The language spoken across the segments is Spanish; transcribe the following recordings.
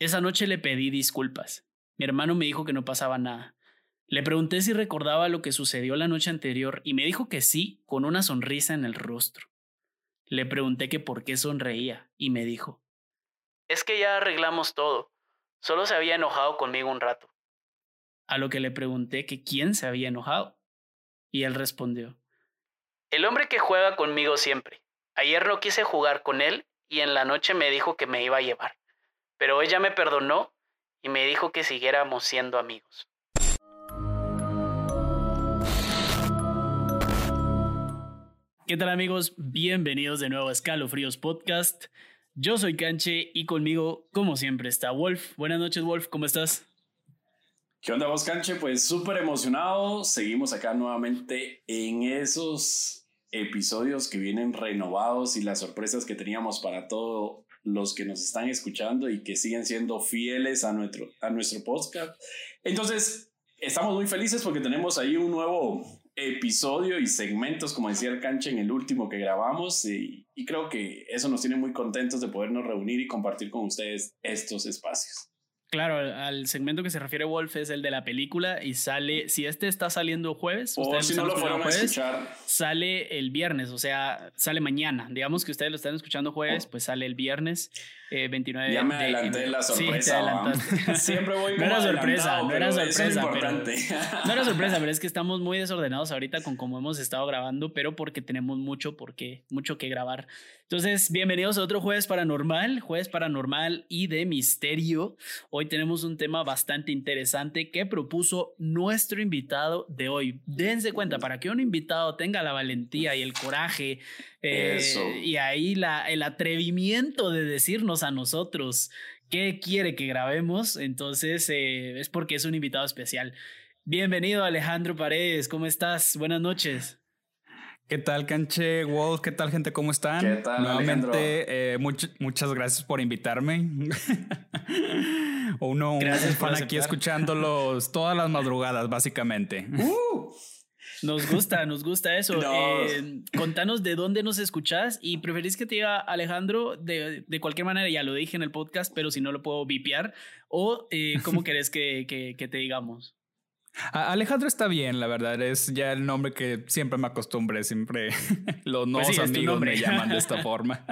Esa noche le pedí disculpas. Mi hermano me dijo que no pasaba nada. Le pregunté si recordaba lo que sucedió la noche anterior y me dijo que sí, con una sonrisa en el rostro. Le pregunté que por qué sonreía y me dijo, es que ya arreglamos todo, solo se había enojado conmigo un rato. A lo que le pregunté que quién se había enojado. Y él respondió, el hombre que juega conmigo siempre. Ayer no quise jugar con él y en la noche me dijo que me iba a llevar, pero ella me perdonó y me dijo que siguiéramos siendo amigos. ¿Qué tal amigos? Bienvenidos de nuevo a Escalofríos Podcast. Yo soy Canche y conmigo, como siempre, está Wolf. Buenas noches, Wolf, ¿cómo estás? ¿Qué onda vos, Canche? Pues súper emocionado. Seguimos acá nuevamente en esos episodios que vienen renovados y las sorpresas que teníamos para todos los que nos están escuchando y que siguen siendo fieles a nuestro, a nuestro podcast. Entonces, estamos muy felices porque tenemos ahí un nuevo episodio y segmentos, como decía el canche en el último que grabamos, y, y creo que eso nos tiene muy contentos de podernos reunir y compartir con ustedes estos espacios. Claro, al segmento que se refiere Wolf es el de la película y sale, si este está saliendo jueves, o si no lo fueron a escuchar, sale el viernes, o sea, sale mañana. Digamos que ustedes lo están escuchando jueves, oh. pues sale el viernes eh, 29 Ya me adelanté la sorpresa. Sí, Siempre voy No era sorpresa, no era sorpresa. Pero, no era sorpresa, pero es que estamos muy desordenados ahorita con cómo hemos estado grabando, pero porque tenemos mucho, porque, mucho que grabar. Entonces, bienvenidos a otro jueves paranormal, jueves paranormal y de misterio. Hoy tenemos un tema bastante interesante que propuso nuestro invitado de hoy. Dense cuenta, para que un invitado tenga la valentía y el coraje eh, y ahí la, el atrevimiento de decirnos a nosotros qué quiere que grabemos, entonces eh, es porque es un invitado especial. Bienvenido Alejandro Paredes, ¿cómo estás? Buenas noches. ¿Qué tal, Canche Wolf? ¿Qué tal, gente? ¿Cómo están? ¿Qué tal, Nuevamente, eh, muchas gracias por invitarme. Uno, gracias un fan aquí escuchándolos todas las madrugadas, básicamente. Uh. Nos gusta, nos gusta eso. Eh, contanos de dónde nos escuchás y preferís que te diga Alejandro de, de, cualquier manera, ya lo dije en el podcast, pero si no lo puedo vipiar, o eh, cómo querés que, que, que te digamos. Alejandro está bien, la verdad. Es ya el nombre que siempre me acostumbré. Siempre los pues nuevos amigos me llaman de esta forma.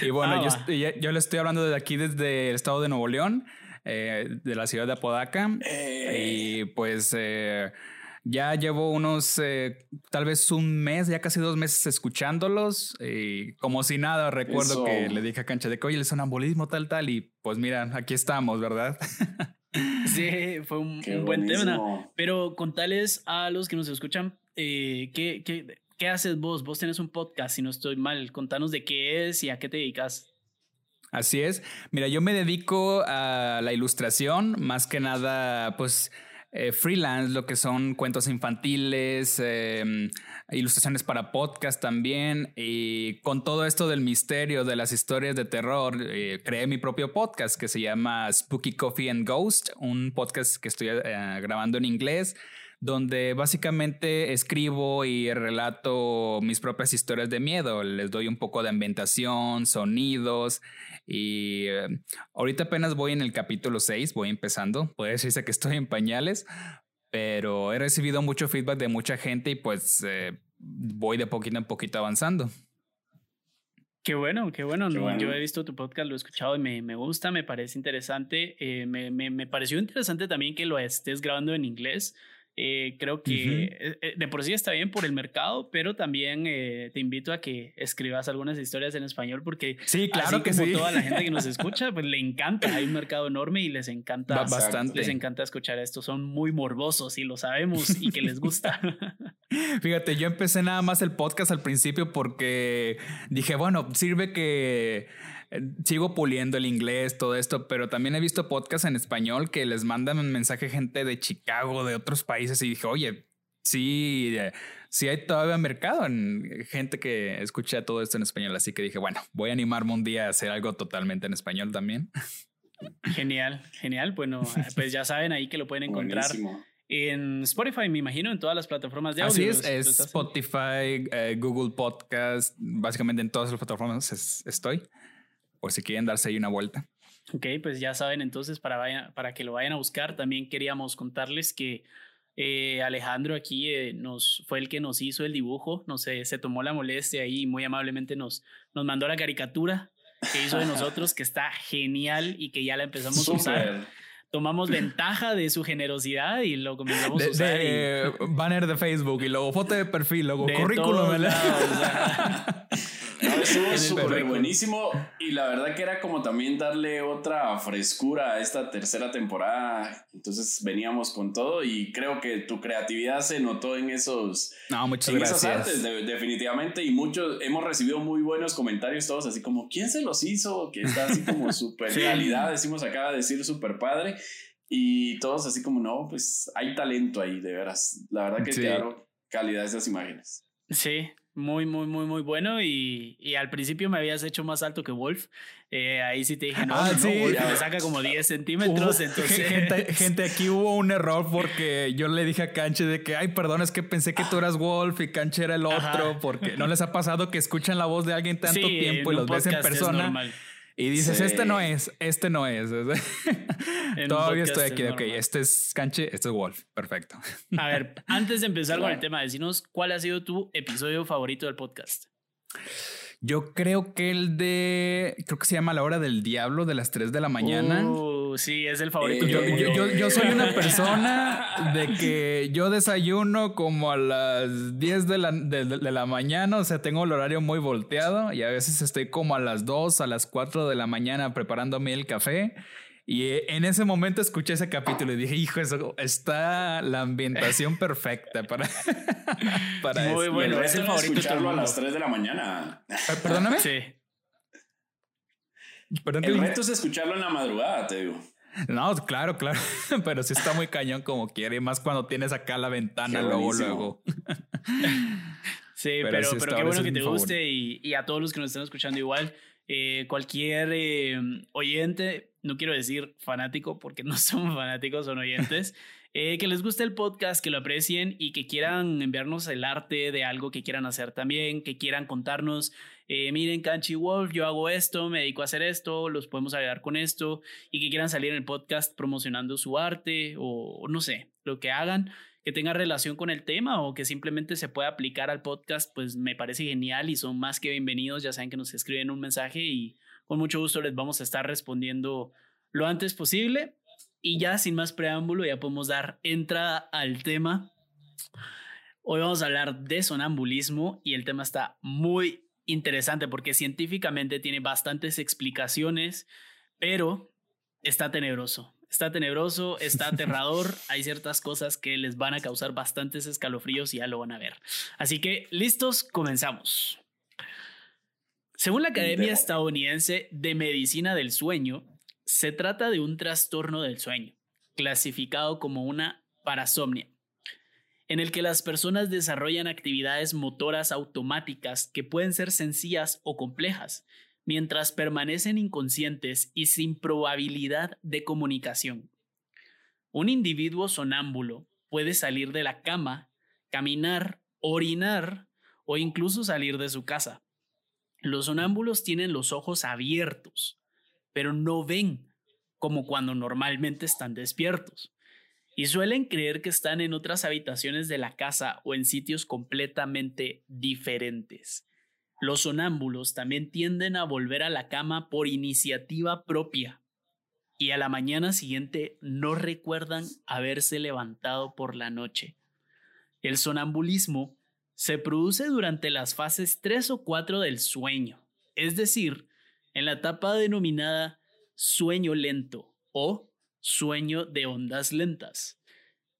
y bueno, ah, yo, yo, le estoy hablando desde aquí, desde el estado de Nuevo León, eh, de la ciudad de Apodaca. Y pues eh, ya llevo unos, eh, tal vez un mes, ya casi dos meses escuchándolos. Y como si nada, recuerdo que le dije a Cancha de que, oye, el sonambulismo, tal, tal. Y pues mira, aquí estamos, ¿verdad? Sí, fue un, buen tema. Pero contales a los que nos escuchan, eh, ¿qué, qué, qué haces vos? Vos tenés un podcast, si no estoy mal. Contanos de qué es y a qué te dedicas. Así es. Mira, yo me dedico a la ilustración, más que nada, pues eh, freelance, lo que son cuentos infantiles, em, ilustraciones para podcast también. Y con todo esto del misterio, de las historias de terror, eh, creé mi propio podcast que se llama Spooky Coffee and Ghost, un podcast que estoy eh, grabando en inglés donde básicamente escribo y relato mis propias historias de miedo. Les doy un poco de ambientación, sonidos y eh, ahorita apenas voy en el capítulo 6, voy empezando. Puede decirse que estoy en pañales, pero he recibido mucho feedback de mucha gente y pues eh, voy de poquito en poquito avanzando. Qué bueno, qué bueno. Yo he visto tu podcast, lo he escuchado y me, me gusta, me parece interesante. Eh, me, me, me, pareció interesante también que lo estés grabando en inglés. Eh, creo que eh, eh, de por sí está bien por el mercado, pero también te invito a que escribas algunas historias en español porque sí, claro que como toda la gente que nos escucha, pues le encanta. Hay un mercado enorme y les encanta bastante. Les encanta escuchar esto. Son muy morbosos y lo sabemos y que les gusta. Fíjate, yo empecé nada más el podcast al principio porque dije, bueno, sirve que sigo puliendo el inglés, todo esto, pero también he visto podcasts en español que les mandan un mensaje gente de Chicago, de otros países, y dije, oye, sí, eh, sí hay todavía mercado en gente que escucha todo esto en español, así que dije, bueno, voy a animarme un día a hacer algo totalmente en español también. Genial, genial. Bueno, pues ya saben ahí que lo pueden encontrar. En Spotify, me imagino, en todas las plataformas de audio. Así es, es Spotify, eh, Google Podcast, básicamente en todas las plataformas estoy por si quieren darse ahí una vuelta. Ok, pues ya saben entonces para, para que lo vayan a buscar. También queríamos contarles que eh, Alejandro aquí eh, nos, fue el que nos hizo el dibujo, no sé, se tomó la molestia y muy amablemente nos, nos mandó la caricatura que hizo de nosotros, que está genial y que ya la empezamos a usar tomamos ventaja de su generosidad y lo comenzamos a usar. De, banner de Facebook y luego foto de perfil, luego currículum. estuvo súper buenísimo y la verdad que era como también darle otra frescura a esta tercera temporada. Entonces veníamos con todo y creo que tu creatividad se notó en esos, no, muchas gracias. esas artes, definitivamente. Y muchos hemos recibido muy buenos comentarios todos así como, ¿quién se los hizo? Que está así como súper calidad, decimos acaba de decir súper padre. Y todos así como, no, pues hay talento ahí, de veras. La verdad que quedaron calidad esas imágenes. Sí, muy, muy, muy, muy bueno. Y, y, al principio me habías hecho más alto que Wolf. Eh, ahí sí te dije, no, ah, sí. me saca como 10 centímetros. entonces... gente, gente, aquí hubo un error porque yo le dije a Canche de que, ay, perdón, es que pensé que tú eras Wolf y Canche era el otro. Porque no les ha pasado que escuchan la voz de alguien tanto tiempo y los ves en persona. Y dices, este no es, este no es. Todavía estoy aquí. Ok, este es Canche, este es Wolf. Perfecto. A ver, antes de empezar con el tema, decinos cuál ha sido tu episodio favorito del podcast. Yo creo que el de. Creo que se llama La Hora del Diablo de las 3 de la mañana. Uh, sí, es el favorito. Eh, yo, soy una persona de que yo desayuno como a las 10 de la, de, la mañana. O sea, tengo el horario muy volteado y a veces estoy como a las 2, a las 4 de la mañana preparándome el café. Y eh, en ese momento escuché ese capítulo y dije, hijo, eso está la ambientación perfecta para, para Muy bueno, es el favorito escucharlo a las 3 de la mañana. Eh, perdóname. Sí. el reto es escucharlo en la madrugada, te digo. No, claro, claro, pero sí está muy cañón como quiere, más cuando tienes acá la ventana luego, luego. Sí, pero, pero, qué bueno que te guste y, y, a todos los que nos están escuchando igual. Eh, cualquier eh, oyente, no quiero decir fanático porque no somos fanáticos, son oyentes, eh, que les guste el podcast, que lo aprecien y que quieran enviarnos el arte de algo que quieran hacer también, que quieran contarnos, miren Canchi Wolf, yo hago esto, me dedico a hacer esto, los podemos ayudar con esto y que quieran salir en el podcast promocionando su arte o no sé, lo que hagan que tenga relación con el tema o que simplemente se pueda aplicar al podcast, pues me parece genial y son más que bienvenidos. Ya saben que nos escriben un mensaje y con mucho gusto les vamos a estar respondiendo lo antes posible. Y ya sin más preámbulo, ya podemos dar entrada al tema. Hoy vamos a hablar de sonambulismo y el tema está muy interesante porque científicamente tiene bastantes explicaciones, pero está tenebroso está tenebroso, está aterrador, hay ciertas cosas que les van a causar bastantes escalofríos y ya lo van a ver. Así que, listos, comenzamos. Según la Academia Estadounidense de Medicina del Sueño, se trata de un trastorno del sueño, clasificado como una parasomnia, en el que las personas desarrollan actividades motoras automáticas que pueden ser sencillas o complejas, mientras permanecen inconscientes y sin probabilidad de comunicación. Un individuo sonámbulo puede salir de la cama, caminar, orinar o incluso salir de su casa. Los sonámbulos tienen los ojos abiertos, pero no ven como cuando normalmente están despiertos, y suelen creer que están en otras habitaciones de la casa o en sitios completamente diferentes. Los sonámbulos también tienden a volver a la cama por iniciativa propia y a la mañana siguiente no recuerdan haberse levantado por la noche. El sonambulismo se produce durante las fases 3 o 4 del sueño, es decir, en la etapa denominada sueño lento o sueño de ondas lentas.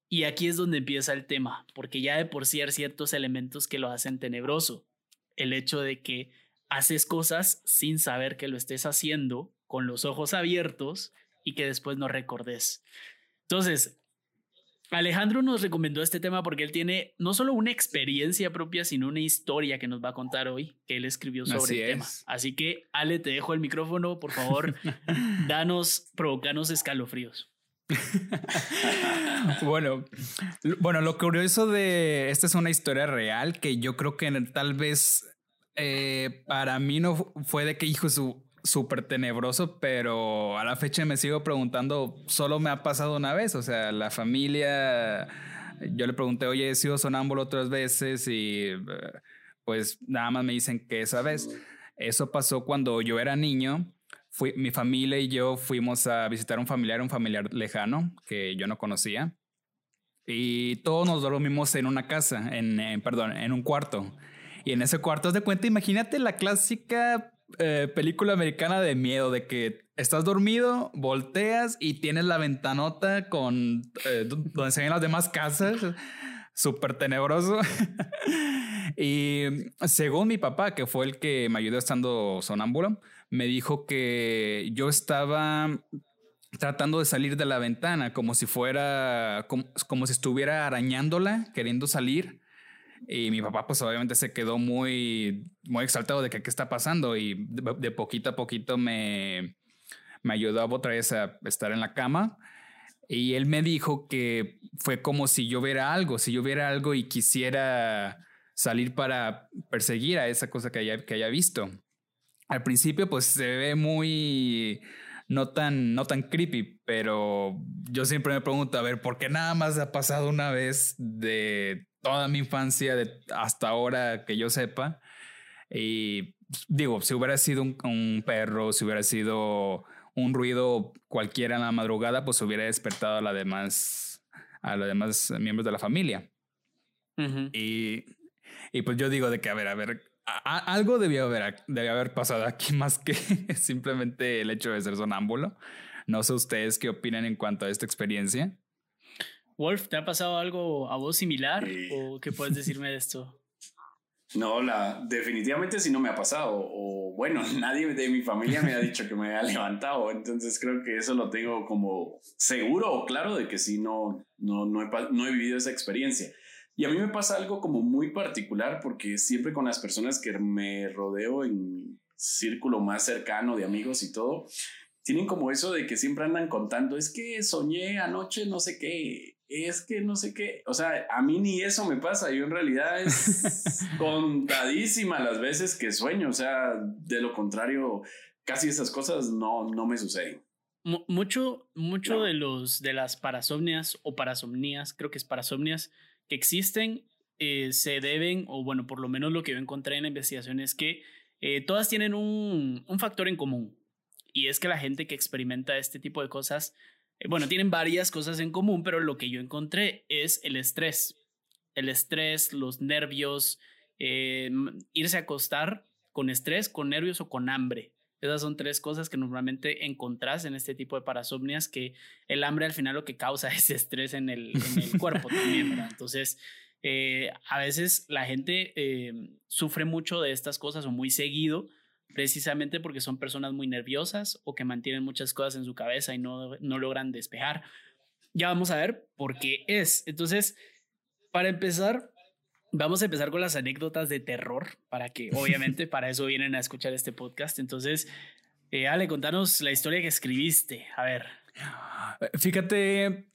Y aquí es donde empieza el tema, porque ya de por sí hay ciertos elementos que lo hacen tenebroso el hecho de que haces cosas sin saber que lo estés haciendo, con los ojos abiertos y que después no recordes. Entonces, Alejandro nos recomendó este tema porque él tiene no solo una experiencia propia, sino una historia que nos va a contar hoy, que él escribió sobre el tema. Así que, Ale, te dejo el micrófono, por favor, danos, provocanos escalofríos. bueno, bueno, lo curioso de esta es una historia real que yo creo que tal vez eh, para mí no fue de que hijo su súper tenebroso, pero a la fecha me sigo preguntando, solo me ha pasado una vez, o sea, la familia, yo le pregunté, oye, he sido sonámbulo otras veces y eh, pues nada más me dicen que esa vez. Eso pasó cuando yo era niño. Fui, mi familia y yo fuimos a visitar un familiar, un familiar lejano que yo no conocía. Y todos nos dormimos en una casa, en, en perdón, en un cuarto. Y en ese cuarto, de cuenta, imagínate la clásica eh, película americana de miedo, de que estás dormido, volteas y tienes la ventanota con eh, donde se ven las demás casas. Súper tenebroso. y según mi papá, que fue el que me ayudó estando sonámbulo, me dijo que yo estaba tratando de salir de la ventana como si fuera, como si estuviera arañándola, queriendo salir y mi papá, pues obviamente se quedó muy, muy exaltado de que qué está pasando y de, poquito a poquito me, me ayudó otra vez a estar en la cama. Y él me dijo que fue como si yo viera algo, si yo viera algo y quisiera salir para perseguir a esa cosa que haya, que haya visto. Al principio, pues se ve muy no tan, no tan creepy, pero yo siempre me pregunto, a ver, ¿por qué nada más ha pasado una vez de toda mi infancia de hasta ahora que yo sepa. Y digo, si hubiera sido un, perro, si hubiera sido un ruido cualquiera en la madrugada, pues hubiera despertado a, la demás, a los demás miembros de la familia. y, y, pues yo digo de que, a ver, a ver, algo debió haber, debía haber pasado aquí más que simplemente el hecho de ser sonámbulo. No sé ustedes qué opinan en cuanto a esta experiencia. Wolf, ¿te ha pasado algo a vos similar o qué puedes decirme de esto? No, la, definitivamente sí no me ha pasado. O bueno, nadie de mi familia me ha dicho que me haya levantado. Entonces creo que eso lo tengo como seguro o claro de que sí no, no, no, he, no he vivido esa experiencia. Y a mí me pasa algo como muy particular porque siempre con las personas que me rodeo en círculo más cercano de amigos y todo, tienen como eso de que siempre andan contando, es que soñé anoche no sé qué, es que no sé qué, o sea, a mí ni eso me pasa, yo en realidad es contadísima las veces que sueño, o sea, de lo contrario, casi esas cosas no, no me suceden. mucho, mucho de los de las parasomnias o parasomnías, creo que es parasomnias que existen, eh, se deben, o bueno, por lo menos lo que yo encontré en la investigación es que eh, todas tienen un, factor en común. Y es que la gente que experimenta este tipo de cosas eh, bueno, tienen varias cosas en común, pero lo que yo encontré es el estrés. El estrés, los nervios, eh, irse a acostar con estrés, con nervios o con hambre. Esas son tres cosas que normalmente encontrás en este tipo de parasomnias, que el hambre al final lo que causa es estrés en el, cuerpo también, ¿verdad? Entonces, eh, a veces la gente sufre mucho de estas cosas o muy seguido precisamente porque son personas muy nerviosas o que mantienen muchas cosas en su cabeza y no, no logran despejar. Ya vamos a ver por qué es. Entonces, para empezar, vamos a empezar con las anécdotas de terror, para que obviamente para eso vienen a escuchar este podcast. Entonces, eh, Ale, contanos la historia que escribiste. A ver. Fíjate,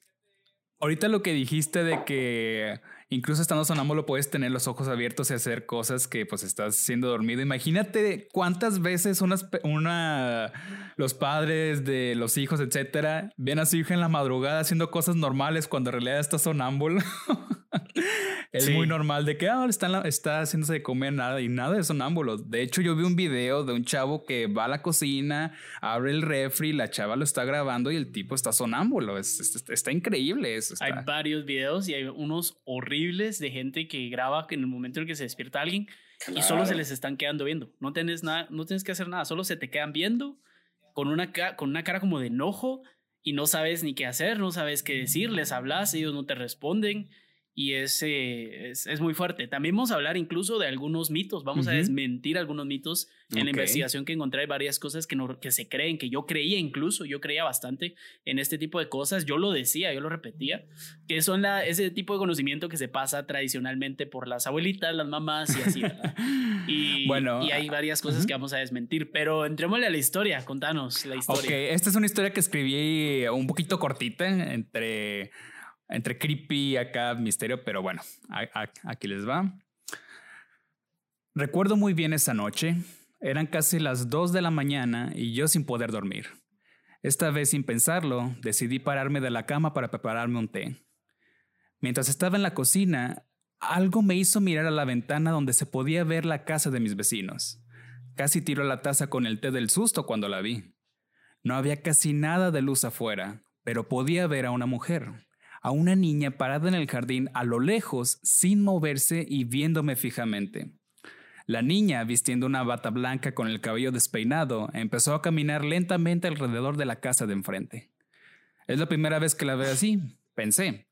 ahorita lo que dijiste de que incluso estando sonámbulo puedes tener los ojos abiertos y hacer cosas que pues estás siendo dormido. Imagínate cuántas veces unas, una, los padres de los hijos, etcétera, ven a su hija en la madrugada haciendo cosas normales cuando en realidad está sonámbulo. es muy normal de que ah, está, está haciéndose de comer nada y nada de sonámbulo. De hecho, yo vi un video de un chavo que va a la cocina, abre el refri, la chava lo está grabando y el tipo está sonámbulo. está increíble. Eso Hay varios videos y hay unos horribles de gente que graba en el momento en que se despierta alguien y solo se les están quedando viendo. No tienes nada, no tienes que hacer nada, solo se te quedan viendo con una, con una cara como de enojo y no sabes ni qué hacer, no sabes qué decir, les hablas, ellos no te responden y es, es, muy fuerte. También vamos a hablar incluso de algunos mitos, vamos a desmentir algunos mitos. En la investigación que encontré hay varias cosas que, no, que se creen, que yo creía incluso, yo creía bastante en este tipo de cosas, yo lo decía, yo lo repetía, que son la, ese tipo de conocimiento que se pasa tradicionalmente por las abuelitas, las mamás y así, Y, bueno, y hay varias cosas que vamos a desmentir, pero entrémosle a la historia, contanos la historia. Ok, esta es una historia que escribí un poquito cortita entre entre creepy acá misterio, pero bueno, aquí les va. Recuerdo muy bien esa noche. Eran casi las 2 de la mañana y yo sin poder dormir. Esta vez sin pensarlo, decidí pararme de la cama para prepararme un té. Mientras estaba en la cocina, algo me hizo mirar a la ventana donde se podía ver la casa de mis vecinos. Casi tiró la taza con el té del susto cuando la vi. No había casi nada de luz afuera, pero podía ver a una mujer, a una niña parada en el jardín a lo lejos, sin moverse y viéndome fijamente. La niña, vistiendo una bata blanca con el cabello despeinado, empezó a caminar lentamente alrededor de la casa de enfrente. Es la primera vez que la veo así, pensé,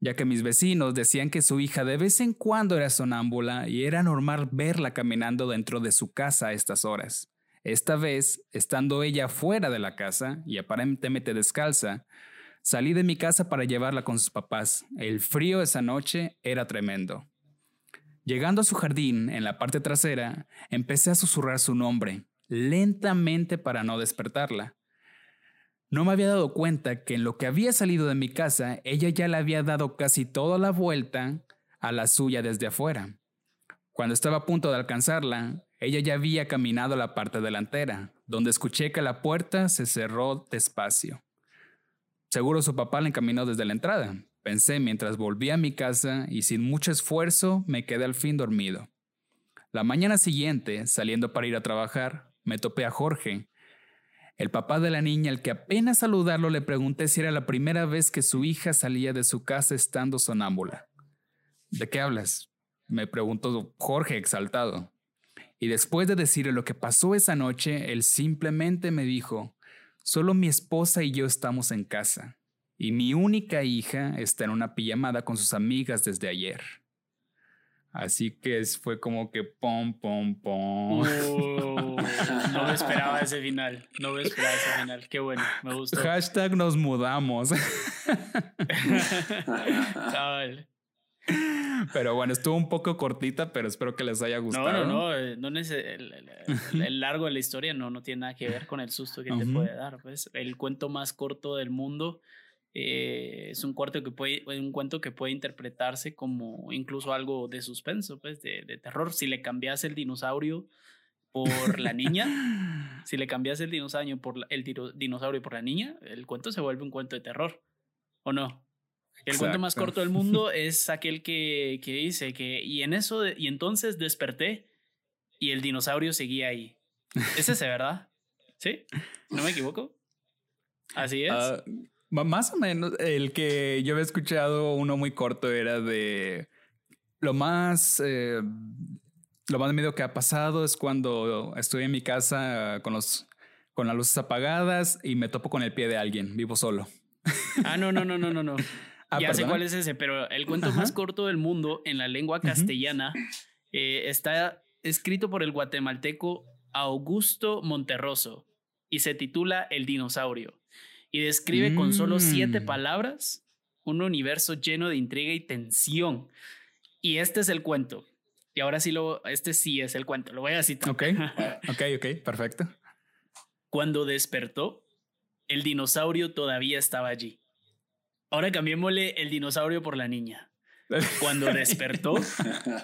ya que mis vecinos decían que su hija de vez en cuando era sonámbula y era normal verla caminando dentro de su casa a estas horas. Esta vez, estando ella fuera de la casa y aparentemente descalza, salí de mi casa para llevarla con sus papás. El frío esa noche era tremendo. Llegando a su jardín, en la parte trasera, empecé a susurrar su nombre, lentamente para no despertarla. No me había dado cuenta que en lo que había salido de mi casa, ella ya le había dado casi toda la vuelta a la suya desde afuera. Cuando estaba a punto de alcanzarla, ella ya había caminado a la parte delantera, donde escuché que la puerta se cerró despacio. Seguro su papá la encaminó desde la entrada, Pensé mientras volví a mi casa y sin mucho esfuerzo me quedé al fin dormido. La mañana siguiente, saliendo para ir a trabajar, me topé a Jorge, el papá de la niña al que apenas saludarlo le pregunté si era la primera vez que su hija salía de su casa estando sonámbula. ¿De qué hablas? me preguntó Jorge exaltado. Y después de decirle lo que pasó esa noche, él simplemente me dijo, solo mi esposa y yo estamos en casa y mi única hija está en una pijamada con sus amigas desde ayer. Así que fue como que pom, pom, pom. Oh, no me esperaba ese final. No me esperaba ese final. Qué bueno, me gustó. Hashtag nos mudamos. Pero bueno, estuvo un poco cortita, pero espero que les haya gustado. No, no, no, eh, no el, largo de la historia no, no tiene nada que ver con el susto que te puede dar. Pues el cuento más corto del mundo eh, es un, cuarto que puede, un cuento que puede interpretarse como incluso algo de suspenso, pues de, terror. Si le cambias el dinosaurio por la niña, si le cambias el dinosaurio por la, el dinosaurio por la niña, el cuento se vuelve un cuento de terror, ¿o no? El cuento más corto del mundo es aquel que, que dice que y en eso y entonces desperté y el dinosaurio seguía ahí. Es ese, ¿verdad? ¿Sí? ¿No me equivoco? Así es. Ah, más o menos, el que yo había escuchado uno muy corto era de lo más, eh, lo más miedo que ha pasado es cuando estoy en mi casa con los, con las luces apagadas y me topo con el pie de alguien, vivo solo. Ah, no, no, no, no, no, no. Ah, ya sé cuál es ese, pero el cuento más corto del mundo en la lengua castellana eh, está escrito por el guatemalteco Augusto Monterroso y se titula El dinosaurio y describe con solo siete mm. palabras un universo lleno de intriga y tensión. Y este es el cuento. Y ahora sí lo, este sí es el cuento. Lo voy a citar. Ok, ok, ok, perfecto. Cuando despertó, el dinosaurio todavía estaba allí. Ahora cambiémosle el dinosaurio por la niña. Cuando despertó,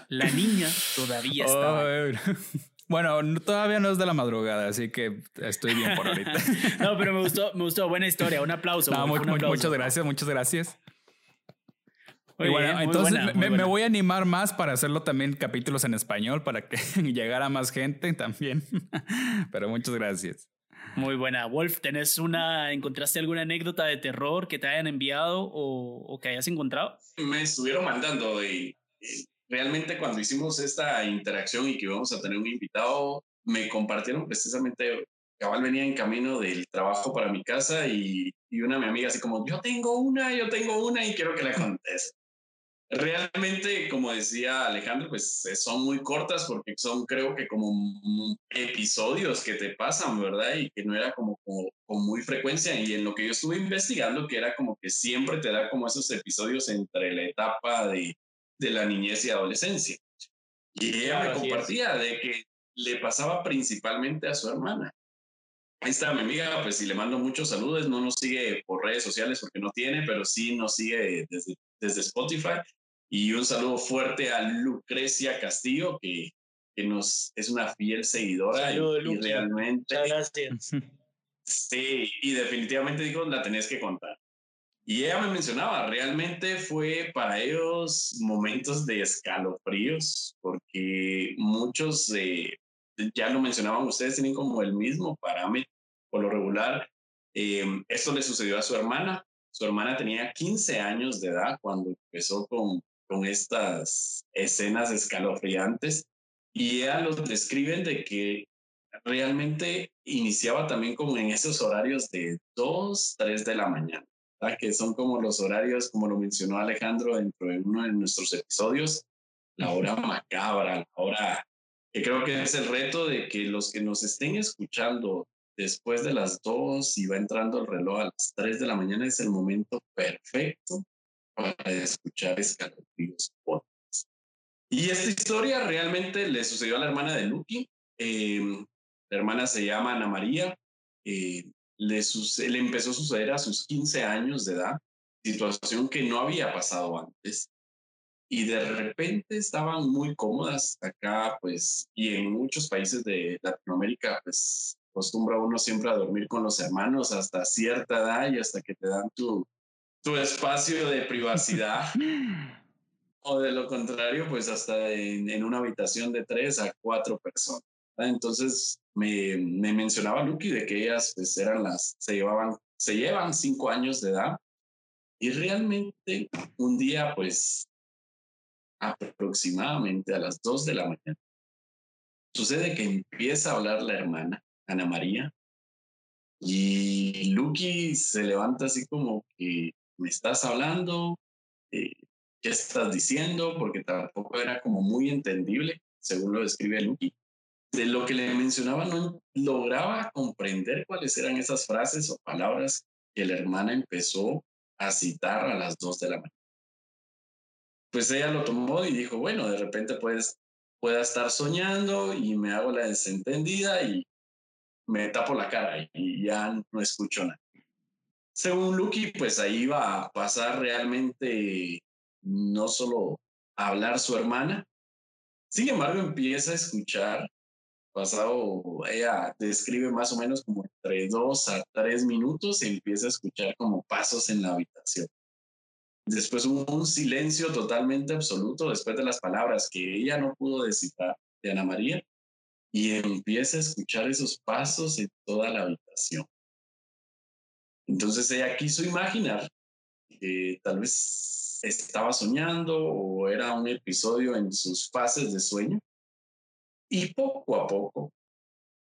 la niña todavía estaba. Bueno, todavía no es de la madrugada, así que estoy bien por ahorita. no, pero me gustó, me gustó. Buena historia. Un aplauso. muchas gracias, muchas gracias. bueno, entonces me, voy a animar más para hacerlo también capítulos en español para que llegara más gente también. Pero muchas gracias. Muy buena. Wolf, ¿tenés una, encontraste alguna anécdota de terror que te hayan enviado o, o que hayas encontrado? Me estuvieron mandando y realmente cuando hicimos esta interacción y que íbamos a tener un invitado, me compartieron precisamente, cabal venía en camino del trabajo para mi casa y, y una mi amiga así como, yo tengo una, yo tengo una y quiero que la contes. Realmente, como decía Alejandro, pues eh, son muy cortas porque son creo que como episodios que te pasan, ¿verdad? Y que no era como, como con muy frecuencia. Y en lo que yo estuve investigando, que era como que siempre te da como esos episodios entre la etapa de de la niñez y adolescencia. Y ella me compartía de que le pasaba principalmente a su hermana. Ahí está mi amiga, pues si le mando muchos saludos, no nos sigue por redes sociales porque no tiene, pero sí nos sigue desde, desde Spotify. Y un saludo fuerte a Lucrecia Castillo, que que nos es una fiel seguidora y, y, realmente. gracias. Sí, y definitivamente dijo, la tenés que contar. Y ella me mencionaba, realmente fue para ellos momentos de escalofríos, porque muchos, eh, ya lo mencionaban ustedes, tienen como el mismo parámetro. Por lo regular, eh, esto le sucedió a su hermana. Su hermana tenía 15 años de edad cuando empezó con, con estas escenas escalofriantes y ella los describen de que realmente iniciaba también como en esos horarios de 2, 3 de la mañana que son como los horarios, como lo mencionó Alejandro dentro de uno de nuestros episodios, la hora macabra, la hora que creo que es el reto de que los que nos estén escuchando después de las 2 y va entrando el reloj a las 3 de la mañana es el momento perfecto para escuchar escalofríos Y esta historia realmente le sucedió a la hermana de Lucky. Em, la hermana se llama Ana María. Eh, le, le empezó a suceder a sus 15 años de edad, situación que no había pasado antes. Y de repente estaban muy cómodas acá, pues, y en muchos países de Latinoamérica, pues, acostumbra uno siempre a dormir con los hermanos hasta cierta edad y hasta que te dan tu, tu espacio de privacidad. o de lo contrario, pues hasta en, en, una habitación de tres a cuatro personas. Entonces, me, me mencionaba Lucky de que ellas pues eran las, se llevaban, se llevan cinco años de edad y realmente un día pues aproximadamente a las dos de la mañana sucede que empieza a hablar la hermana Ana María y Lucky se levanta así como que me estás hablando, eh, ¿qué estás diciendo? Porque tampoco era como muy entendible, según lo describe Lucky de lo que le mencionaba no lograba comprender cuáles eran esas frases o palabras que la hermana empezó a citar a las dos de la mañana. Pues ella lo tomó y dijo, bueno, de repente pues pueda estar soñando y me hago la desentendida y me tapo la cara y ya no escucho nada. Según Lucky, pues ahí va a pasar realmente no solo a hablar su hermana, sin embargo empieza a escuchar pasado, ella describe más o menos como entre dos a tres minutos y empieza a escuchar como pasos en la habitación. Después un, un silencio totalmente absoluto después de las palabras que ella no pudo descifrar de Ana María y empieza a escuchar esos pasos en toda la habitación. Entonces ella quiso imaginar que tal vez estaba soñando o era un episodio en sus fases de sueño. Y poco a poco,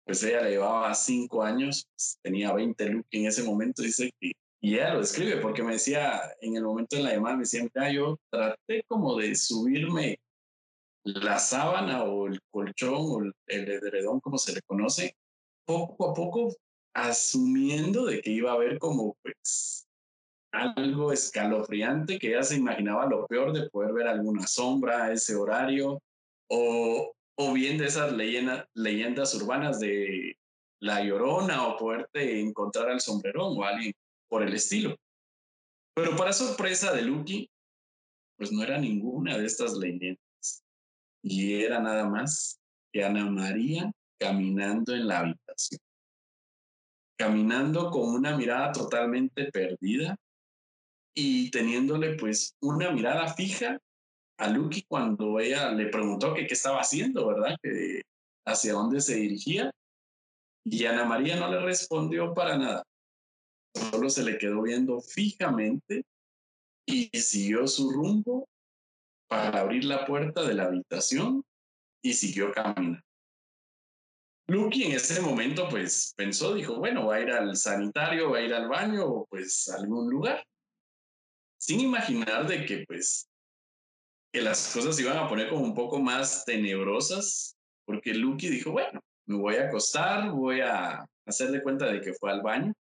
pues ella le llevaba cinco años, pues, tenía 20 look en ese momento, dice que, y ella lo describe porque me decía, en el momento de la llamada, me decía, yo traté como de subirme la sábana o el colchón o el, edredón, como se le conoce, poco a poco, asumiendo de que iba a haber como pues algo escalofriante, que ella se imaginaba lo peor de poder ver alguna sombra a ese horario o, o bien de esas leyendas urbanas de La Llorona o poderte encontrar al sombrerón o alguien por el estilo. Pero para sorpresa de Lucky, pues no era ninguna de estas leyendas. Y era nada más que Ana María caminando en la habitación. Caminando con una mirada totalmente perdida y teniéndole pues una mirada fija a Lucky cuando ella le preguntó qué estaba haciendo, ¿verdad? Que hacia dónde se dirigía. Y Ana María no le respondió para nada. Solo se le quedó viendo fijamente y siguió su rumbo para abrir la puerta de la habitación y siguió caminando. Lucky en ese momento pues pensó, dijo, bueno, va a ir al sanitario, va a ir al baño o pues a algún lugar. Sin imaginar de que pues que las cosas se iban a poner como un poco más tenebrosas, porque Lucky dijo, bueno, me voy a acostar, voy a hacer de cuenta de que fue al baño.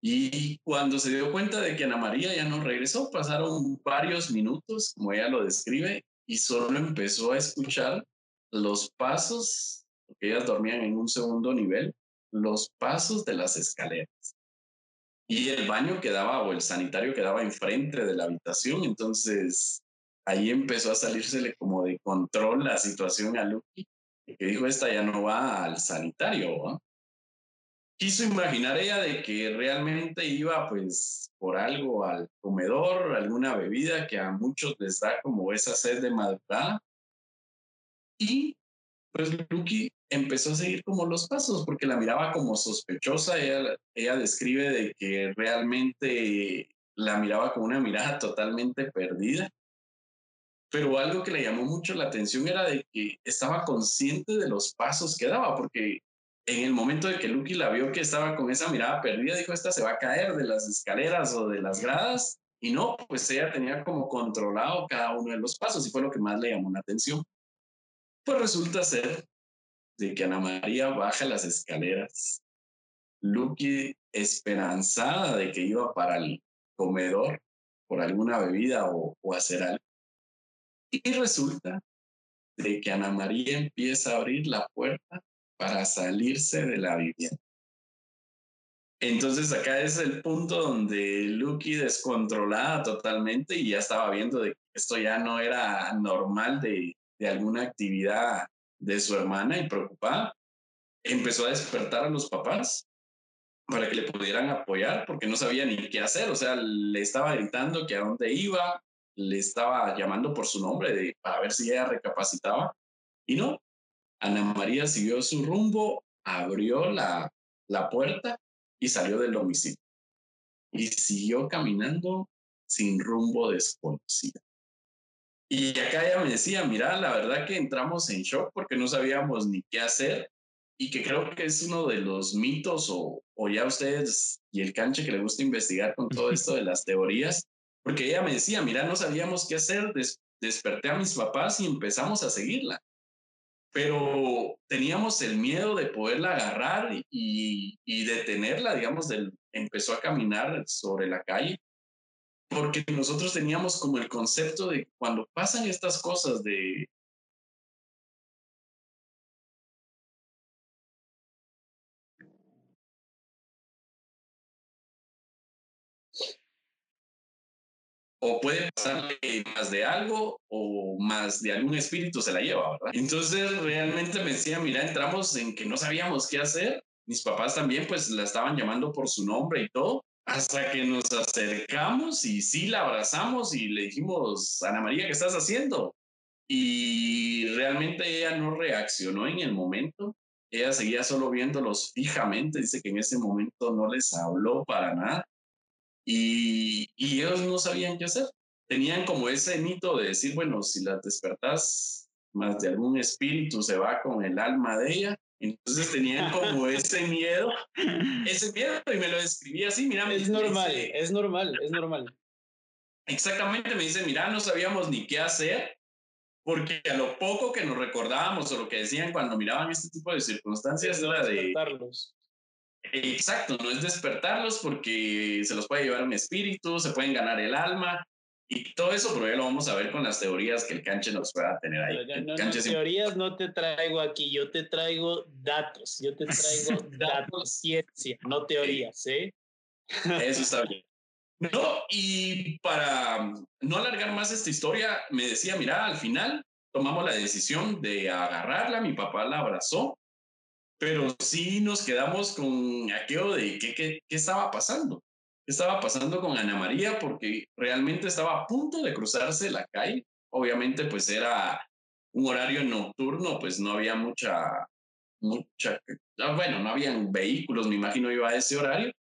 Y cuando se dio cuenta de que Ana María ya no regresó, pasaron varios minutos, como ella lo describe, y solo empezó a escuchar los pasos, porque ellas dormían en un segundo nivel, los pasos de las escaleras. Y el baño quedaba, o el sanitario quedaba enfrente de la habitación, entonces ahí empezó a salírsele como de control la situación a Lucky, que dijo, esta ya no va al sanitario, Quiso imaginar ella de que realmente iba pues por algo al comedor, alguna bebida que a muchos les da como esa sed de madrugada. Y pues Lucky empezó a seguir como los pasos porque la miraba como sospechosa. Ella, ella describe de que realmente la miraba con una mirada totalmente perdida pero algo que le llamó mucho la atención era de que estaba consciente de los pasos que daba, porque en el momento de que Lucky la vio que estaba con esa mirada perdida, dijo, esta se va a caer de las escaleras o de las gradas, y no, pues ella tenía como controlado cada uno de los pasos y fue lo que más le llamó la atención. Pues resulta ser de que Ana María baja las escaleras, Lucky esperanzada de que iba para el comedor por alguna bebida o, o hacer algo y resulta de que Ana María empieza a abrir la puerta para salirse de la vivienda. Entonces acá es el punto donde Lucky descontrolada totalmente y ya estaba viendo de que esto ya no era normal de, de alguna actividad de su hermana y preocupada, empezó a despertar a los papás para que le pudieran apoyar porque no sabía ni qué hacer, o sea, le estaba gritando que a dónde iba, le estaba llamando por su nombre de, para ver si ella recapacitaba. Y no, Ana María siguió su rumbo, abrió la, la puerta y salió del domicilio. Y siguió caminando sin rumbo desconocido. Y acá ella me decía, mira, la verdad que entramos en shock porque no sabíamos ni qué hacer y que creo que es uno de los mitos o, o ya ustedes y el canche que le gusta investigar con todo esto de las teorías, porque ella me decía, mira, no sabíamos qué hacer, desperté a mis papás y empezamos a seguirla. Pero teníamos el miedo de poderla agarrar y, y detenerla, digamos, del, empezó a caminar sobre la calle, porque nosotros teníamos como el concepto de cuando pasan estas cosas de o puede pasarle más de algo o más de algún espíritu se la lleva, ¿verdad? Entonces realmente me decía, mira, entramos en que no sabíamos qué hacer. Mis papás también pues la estaban llamando por su nombre y todo, hasta que nos acercamos y sí la abrazamos y le dijimos, Ana María, ¿qué estás haciendo? Y realmente ella no reaccionó en el momento. Ella seguía solo viéndolos fijamente. Dice que en ese momento no les habló para nada y, ellos no sabían qué hacer. Tenían como ese mito de decir, bueno, si las despertas más de algún espíritu se va con el alma de ella. Entonces tenían como ese miedo, ese miedo, y me lo describí así, mira. Es normal, es normal, es normal. Exactamente, me dice, mira, no sabíamos ni qué hacer, porque a lo poco que nos recordábamos o lo que decían cuando miraban este tipo de circunstancias era de... Exacto, no es despertarlos porque se los puede llevar un espíritu, se pueden ganar el alma y todo eso, pero ya lo vamos a ver con las teorías que el canche nos pueda tener ahí. No, teorías no te traigo aquí, yo te traigo datos, yo te traigo datos, ciencia, no teorías, ¿eh? Eso está bien. No, y para no alargar más esta historia, me decía, mira, al final tomamos la decisión de agarrarla, mi papá la abrazó pero sí nos quedamos con aquello de qué, qué, qué estaba pasando. ¿Qué estaba pasando con Ana María? Porque realmente estaba a punto de cruzarse la calle. Obviamente, pues era un horario nocturno, pues no había mucha, mucha, ah, bueno, no habían vehículos, me imagino iba a ese horario,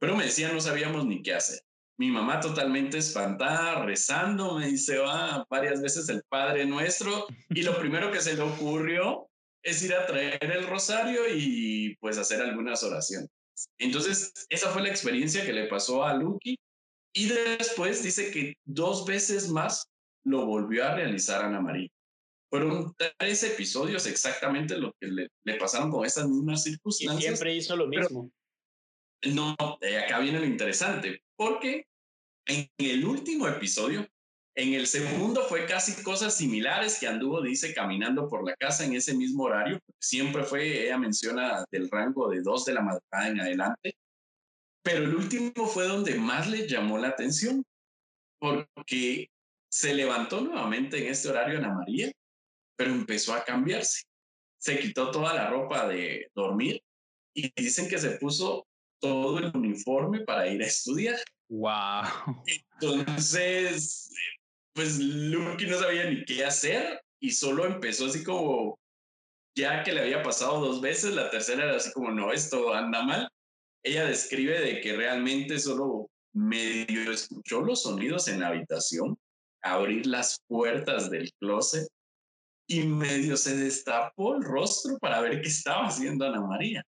pero me decía no sabíamos ni qué hacer. Mi mamá totalmente espantada, rezando, me dice, va varias veces el Padre Nuestro, y lo primero que se le ocurrió es ir a traer el rosario y pues hacer algunas oraciones. Entonces, esa fue la experiencia que le pasó a Lucky y después dice que dos veces más lo volvió a realizar a Ana María. Fueron tres episodios exactamente lo que le, le pasaron con esas mismas circunstancias. Y siempre hizo lo mismo. no, acá viene lo interesante, porque en el último episodio en el segundo fue casi cosas similares que anduvo, dice, caminando por la casa en ese mismo horario. Siempre fue, ella menciona, del rango de dos de la madrugada en adelante. Pero el último fue donde más le llamó la atención, porque se levantó nuevamente en este horario Ana María, pero empezó a cambiarse. Se quitó toda la ropa de dormir y dicen que se puso todo el uniforme para ir a estudiar. Wow. Entonces, pues Lucky no sabía ni qué hacer y solo empezó así como, ya que le había pasado dos veces, la tercera era así como, no, esto anda mal. Ella describe de que realmente solo medio escuchó los sonidos en la habitación, abrir las puertas del closet y medio se destapó el rostro para ver qué estaba haciendo Ana María.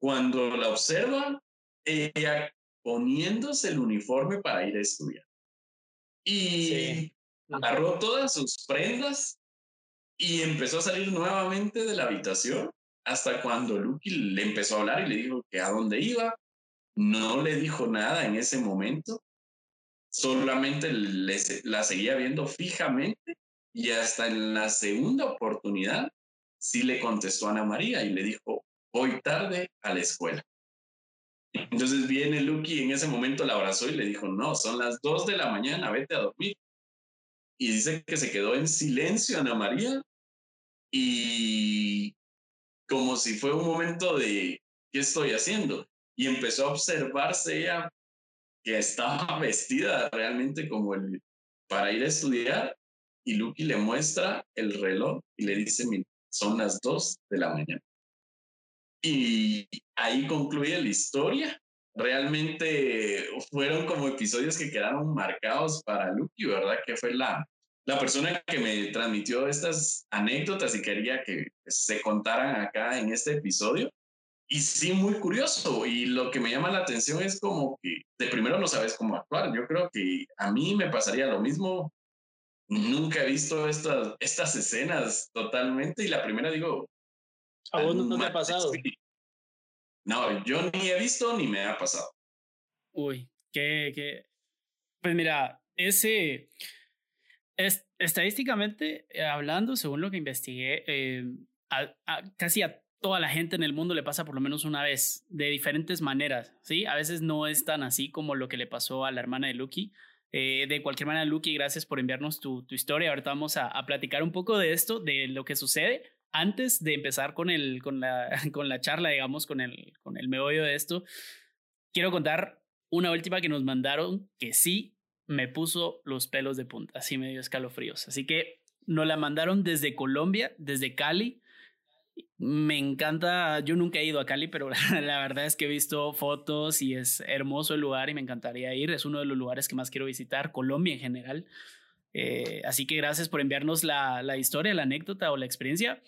Cuando la observa, ella poniéndose el uniforme para ir a estudiar. Y agarró todas sus prendas y empezó a salir nuevamente de la habitación hasta cuando Lucky le empezó a hablar y le dijo que a dónde iba. No le dijo nada en ese momento, solamente la seguía viendo fijamente y hasta en la segunda oportunidad sí le contestó a Ana María y le dijo, voy tarde a la escuela. Entonces viene Lucky en ese momento la abrazó y le dijo, no, son las dos de la mañana, vete a dormir. Y dice que se quedó en silencio Ana María y como si fue un momento de, ¿qué estoy haciendo? Y empezó a observarse ella que estaba vestida realmente como el para ir a estudiar y Lucky le muestra el reloj y le dice, son las dos de la mañana. Y ahí concluye la historia. Realmente fueron como episodios que quedaron marcados para Lucky, ¿verdad? Que fue la, la persona que me transmitió estas anécdotas y quería que se contaran acá en este episodio. Y sí, muy curioso. Y lo que me llama la atención es como que de primero no sabes cómo actuar. Yo creo que a mí me pasaría lo mismo. Nunca he visto estas, estas escenas totalmente. Y la primera digo, ¿A vos no te ha pasado? No, yo ni he visto ni me ha pasado. Uy, qué, qué. Pues mira, ese. Es, estadísticamente eh, hablando, según lo que investigué, eh, casi a toda la gente en el mundo le pasa por lo menos una vez, de diferentes maneras, ¿sí? A veces no es tan así como lo que le pasó a la hermana de Lucky. Eh, de cualquier manera, Lucky, gracias por enviarnos tu, tu historia. Ahorita vamos a, a, platicar un poco de esto, de lo que sucede antes de empezar con, el, con, la, con la charla, digamos, con el, con el meollo de esto, quiero contar una última que nos mandaron que sí me puso los pelos de punta, así medio escalofríos. Así que nos la mandaron desde Colombia, desde Cali. Me encanta, yo nunca he ido a Cali, pero la, verdad es que he visto fotos y es hermoso el lugar y me encantaría ir. Es uno de los lugares que más quiero visitar, Colombia en general. Eh, así que gracias por enviarnos la, la, historia, la anécdota o la experiencia.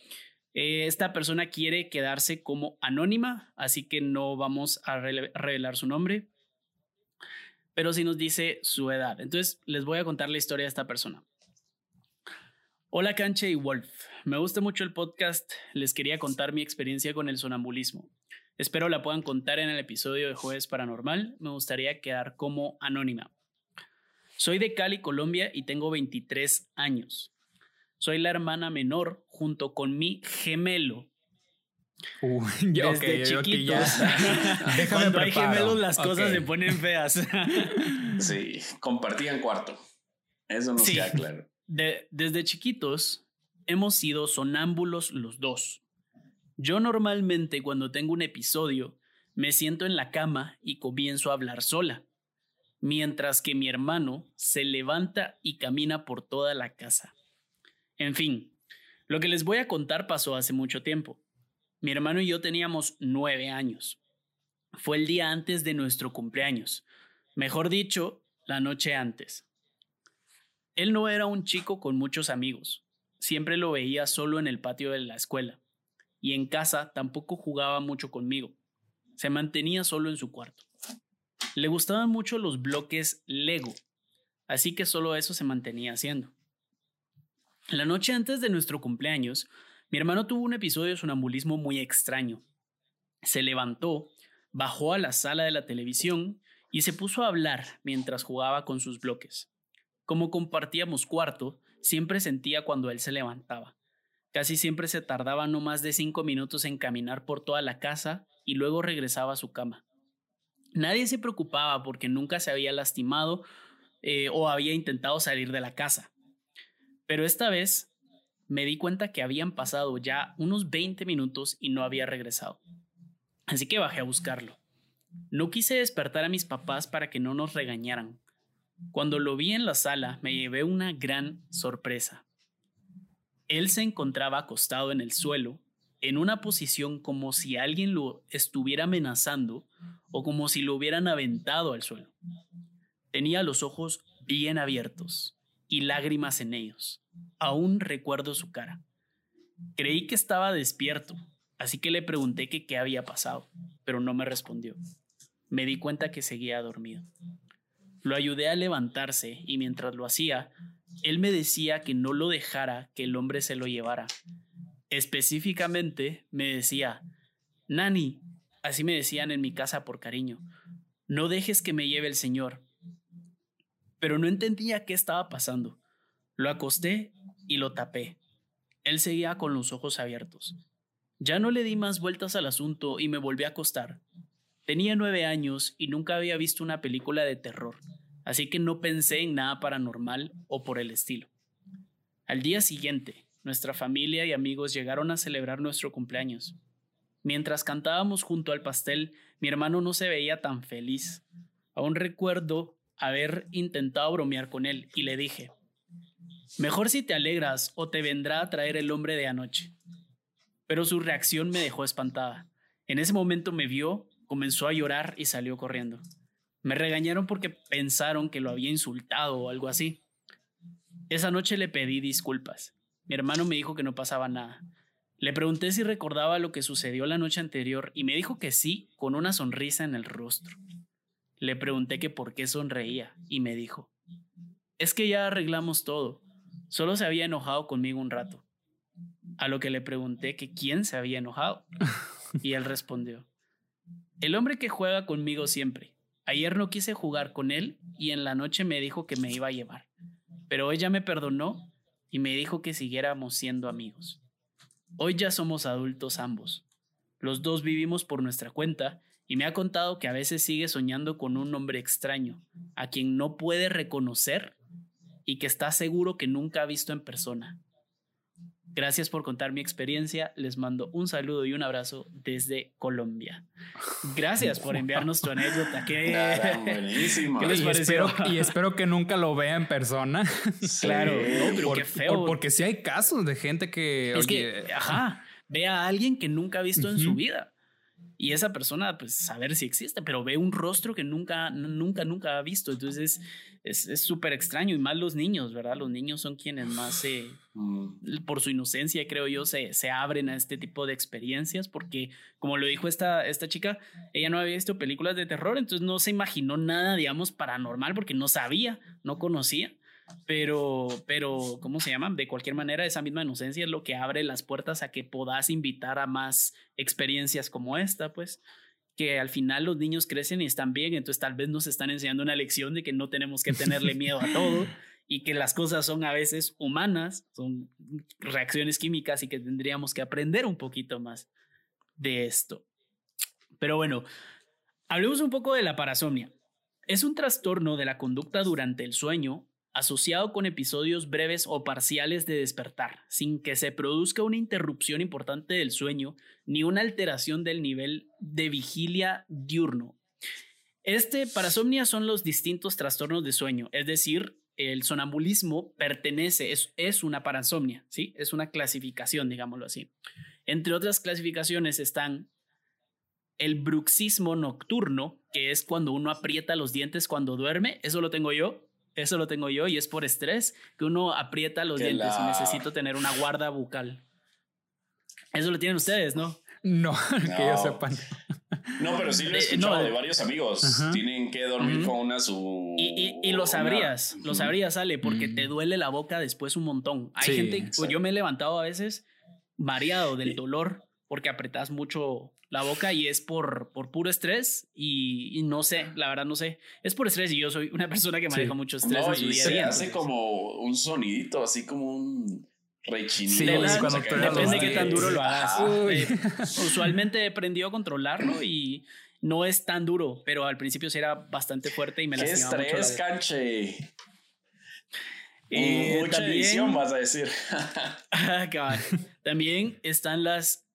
Eh, esta persona quiere quedarse como anónima, así que no vamos a revelar su nombre, pero sí nos dice su edad. Entonces les voy a contar la historia de esta persona. Hola Canche y Wolf, me gusta mucho el podcast, les quería contar mi experiencia con el sonambulismo. Espero la puedan contar en el episodio de Jueves Paranormal, me gustaría quedar como anónima. Soy de Cali, Colombia y tengo 23 años. Soy la hermana menor junto con mi gemelo. Uh, Desde chiquitos. Cuando hay gemelos las cosas se ponen feas. sí, compartían cuarto. Eso nos queda claro. desde chiquitos hemos sido sonámbulos los dos. Yo normalmente cuando tengo un episodio me siento en la cama y comienzo a hablar sola mientras que mi hermano se levanta y camina por toda la casa. En fin, lo que les voy a contar pasó hace mucho tiempo. Mi hermano y yo teníamos nueve años. Fue el día antes de nuestro cumpleaños, mejor dicho, la noche antes. Él no era un chico con muchos amigos, siempre lo veía solo en el patio de la escuela, y en casa tampoco jugaba mucho conmigo, se mantenía solo en su cuarto. Le gustaban mucho los bloques Lego, así que solo eso se mantenía haciendo. La noche antes de nuestro cumpleaños, mi hermano tuvo un episodio de sonambulismo muy extraño. Se levantó, bajó a la sala de la televisión y se puso a hablar mientras jugaba con sus bloques. Como compartíamos cuarto, siempre sentía cuando él se levantaba. Casi siempre se tardaba no más de cinco minutos en caminar por toda la casa y luego regresaba a su cama. Nadie se preocupaba porque nunca se había lastimado eh, o había intentado salir de la casa. Pero esta vez me di cuenta que habían pasado ya unos 20 minutos y no había regresado. Así que bajé a buscarlo. No quise despertar a mis papás para que no nos regañaran. Cuando lo vi en la sala me llevé una gran sorpresa. Él se encontraba acostado en el suelo, en una posición como si alguien lo estuviera amenazando o como si lo hubieran aventado al suelo. Tenía los ojos bien abiertos y lágrimas en ellos. Aún recuerdo su cara. Creí que estaba despierto, así que le pregunté qué había pasado, pero no me respondió. Me di cuenta que seguía dormido. Lo ayudé a levantarse y mientras lo hacía, él me decía que no lo dejara que el hombre se lo llevara. Específicamente me decía, Nani, así me decían en mi casa por cariño, no dejes que me lleve el Señor. Pero no entendía qué estaba pasando. Lo acosté y lo tapé. Él seguía con los ojos abiertos. Ya no le di más vueltas al asunto y me volví a acostar. Tenía nueve años y nunca había visto una película de terror, así que no pensé en nada paranormal o por el estilo. Al día siguiente, nuestra familia y amigos llegaron a celebrar nuestro cumpleaños. Mientras cantábamos junto al pastel, mi hermano no se veía tan feliz. Aún recuerdo haber intentado bromear con él y le dije, mejor si te alegras o te vendrá a traer el hombre de anoche. Pero su reacción me dejó espantada. En ese momento me vio comenzó a llorar y salió corriendo. Me regañaron porque pensaron que lo había insultado o algo así. Esa noche le pedí disculpas. Mi hermano me dijo que no pasaba nada. Le pregunté si recordaba lo que sucedió la noche anterior y me dijo que sí, con una sonrisa en el rostro. Le pregunté que por qué sonreía y me dijo, es que ya arreglamos todo, solo se había enojado conmigo un rato. A lo que le pregunté que quién se había enojado y él respondió, el hombre que juega conmigo siempre. Ayer no quise jugar con él y en la noche me dijo que me iba a llevar. Pero ella me perdonó y me dijo que siguiéramos siendo amigos. Hoy ya somos adultos ambos. Los dos vivimos por nuestra cuenta y me ha contado que a veces sigue soñando con un hombre extraño, a quien no puede reconocer y que está seguro que nunca ha visto en persona. Gracias por contar mi experiencia. Les mando un saludo y un abrazo desde Colombia. Gracias por enviarnos tu anécdota. Qué, buenísimo. ¿Qué les y, espero, y, espero, que nunca lo vea en persona. Claro, pero qué feo. porque sí hay casos de gente que. Es que, ajá, ve a alguien que nunca ha visto en su vida y esa persona, pues, saber si existe, pero ve un rostro que nunca, nunca, nunca ha visto. Entonces, es súper extraño y más los niños, ¿verdad? Los niños son quienes más, mm. por su inocencia, creo yo, se, se abren a este tipo de experiencias porque, como lo dijo esta, esta chica, ella no había visto películas de terror, entonces no se imaginó nada, digamos, paranormal porque no sabía, no conocía pero, pero, ¿cómo se llaman? De cualquier manera, esa misma inocencia es lo que abre las puertas a que puedas invitar a más experiencias como esta, pues, que al final los niños crecen y están bien, entonces tal vez nos están enseñando una lección de que no tenemos que tenerle miedo a todo y que las cosas son a veces humanas, son reacciones químicas y que tendríamos que aprender un poquito más de esto. Pero bueno, hablemos un poco de la parasomnia. Es un trastorno de la conducta durante el sueño asociado con episodios breves o parciales de despertar, sin que se produzca una interrupción importante del sueño ni una alteración del nivel de vigilia diurno. Este parasomnia son los distintos trastornos de sueño, es decir, el sonambulismo pertenece, es, es una parasomnia, ¿sí? Es una clasificación, digámoslo así. Entre otras clasificaciones están el bruxismo nocturno, que es cuando uno aprieta los dientes cuando duerme, eso lo tengo yo, eso lo tengo yo y es por estrés que uno aprieta los dientes y necesito tener una guarda bucal. Eso lo tienen ustedes, ¿no? No, que yo sepan. No, pero sí lo he eh, escuchado de varios amigos. Tienen que dormir con una su. Y, lo sabrías, lo sabrías, Ale, porque te duele la boca después un montón. Hay gente, pues yo me he levantado a veces mareado del dolor porque apretas mucho la boca y es por, por puro estrés y, no sé, la verdad no sé. Es por estrés y yo soy una persona que maneja mucho estrés en su día a día. hace como un sonidito, así como un rechinito. depende de qué tan duro lo hagas. Eh, usualmente he aprendido a controlarlo y no es tan duro, pero al principio sí era bastante fuerte y me lastimaba mucho. ¡Qué estrés, canche! Eh, Mucha también, edición vas a decir. también están las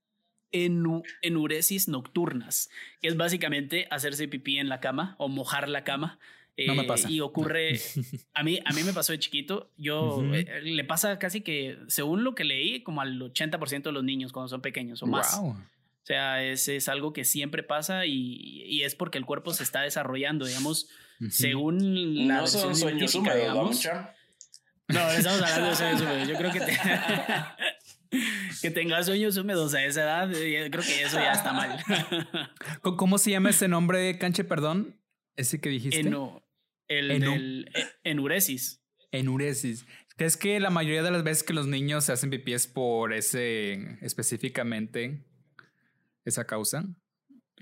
enuresis nocturnas, que es básicamente hacerse pipí en la cama o mojar la cama. no me eh, pasa. Y ocurre, a mí, a mí me pasó de chiquito, yo eh, le pasa casi que, según lo que leí, como al 80% de los niños cuando son pequeños o más. O sea, es, es algo que siempre pasa y, y, es porque el cuerpo se está desarrollando, digamos, según la no son sueños húmedos, No, estamos hablando de sueños húmedos. Yo creo que te... que tengas sueños húmedos a esa edad, eh, creo que eso ya está mal. ¿Cómo se llama ese nombre, Canche, perdón? Ese que dijiste. Eno, el del e, enuresis. Enuresis. ¿Crees que la mayoría de las veces que los niños se hacen pipí es por ese específicamente esa causa?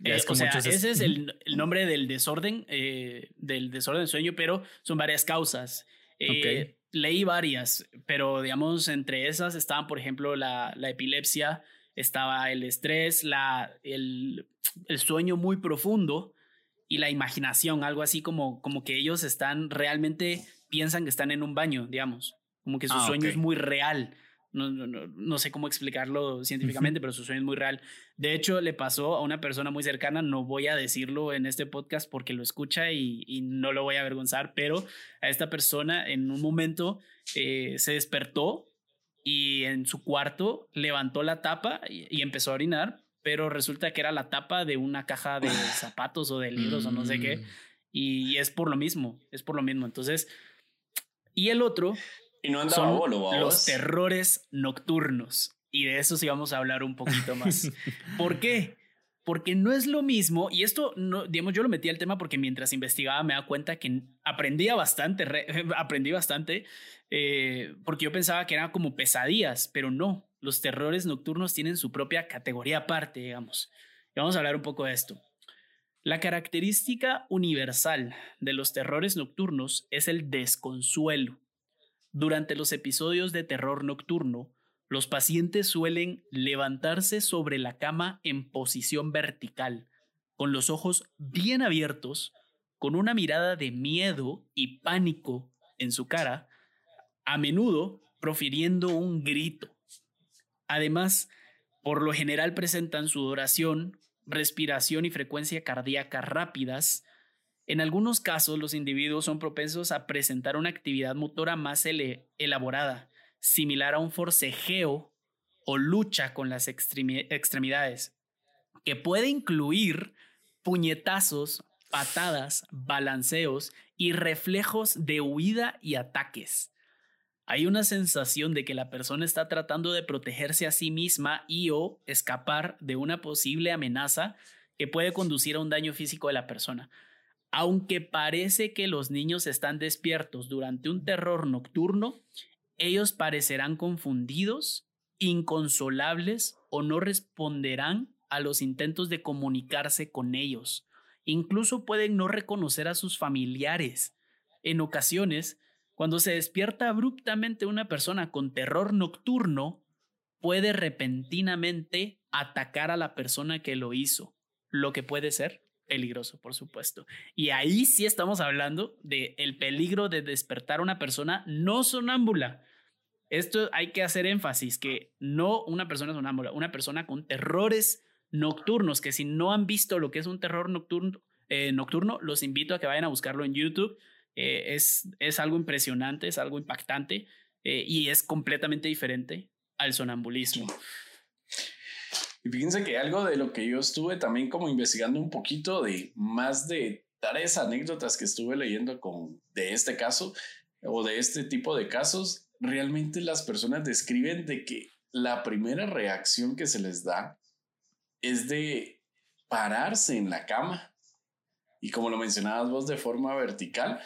Eh, o sea, ese es el, nombre del desorden, eh, del desorden del sueño, pero son varias causas. Eh, leí varias, pero digamos, entre esas estaban, por ejemplo, la, la epilepsia, estaba el estrés, la, el, el, sueño muy profundo y la imaginación, algo así como, como que ellos están realmente, piensan que están en un baño, digamos, como que su ah, sueño es muy real. No, no, no, sé cómo explicarlo científicamente, pero su sueño es muy real. De hecho, le pasó a una persona muy cercana, no voy a decirlo en este podcast porque lo escucha y, no lo voy a avergonzar, pero a esta persona en un momento eh, se despertó y en su cuarto levantó la tapa y, empezó a orinar, pero resulta que era la tapa de una caja de zapatos o de libros o no sé qué. Mm. Y es por lo mismo, es por lo mismo. Entonces, y el otro y no son los terrores nocturnos. Y de eso sí vamos a hablar un poquito más. ¿Por qué? Porque no es lo mismo, y esto, no, digamos, yo lo metí al tema porque mientras investigaba me da cuenta que aprendía bastante, aprendí bastante, eh, porque yo pensaba que eran como pesadillas, pero no, los terrores nocturnos tienen su propia categoría aparte, digamos. Y vamos a hablar un poco de esto. La característica universal de los terrores nocturnos es el desconsuelo. Durante los episodios de terror nocturno, los pacientes suelen levantarse sobre la cama en posición vertical, con los ojos bien abiertos, con una mirada de miedo y pánico en su cara, a menudo profiriendo un grito. Además, por lo general presentan sudoración, respiración y frecuencia cardíaca rápidas, en algunos casos, los individuos son propensos a presentar una actividad motora más elaborada, similar a un forcejeo o lucha con las extremidades, que puede incluir puñetazos, patadas, balanceos y reflejos de huida y ataques. Hay una sensación de que la persona está tratando de protegerse a sí misma y o escapar de una posible amenaza que puede conducir a un daño físico de la persona. Aunque parece que los niños están despiertos durante un terror nocturno, ellos parecerán confundidos, inconsolables o no responderán a los intentos de comunicarse con ellos. Incluso pueden no reconocer a sus familiares. En ocasiones, cuando se despierta abruptamente una persona con terror nocturno, puede repentinamente atacar a la persona que lo hizo, lo que puede ser peligroso, por supuesto. Y ahí sí estamos hablando de el peligro de despertar a una persona no sonámbula. Esto hay que hacer énfasis que no una persona sonámbula, una persona con terrores nocturnos, que si no han visto lo que es un terror nocturno, eh, nocturno los invito a que vayan a buscarlo en YouTube. Eh, es, es algo impresionante, es algo impactante eh, y es completamente diferente al sonambulismo. Y fíjense que algo de lo que yo estuve también como investigando un poquito de más de tres anécdotas que estuve leyendo con de este caso o de este tipo de casos, realmente las personas describen de que la primera reacción que se les da es de pararse en la cama. Y como lo mencionabas vos de forma vertical,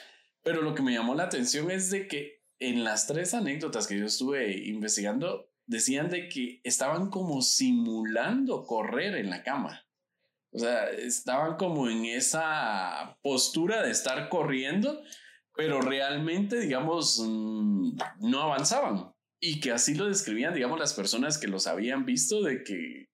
pero lo que me llamó la atención es de que en las tres anécdotas que yo estuve investigando, decían de que estaban como simulando correr en la cama. O sea, estaban como en esa postura de estar corriendo, pero realmente, digamos, mm, no avanzaban. Y que así lo describían, digamos, las personas que los habían visto, de que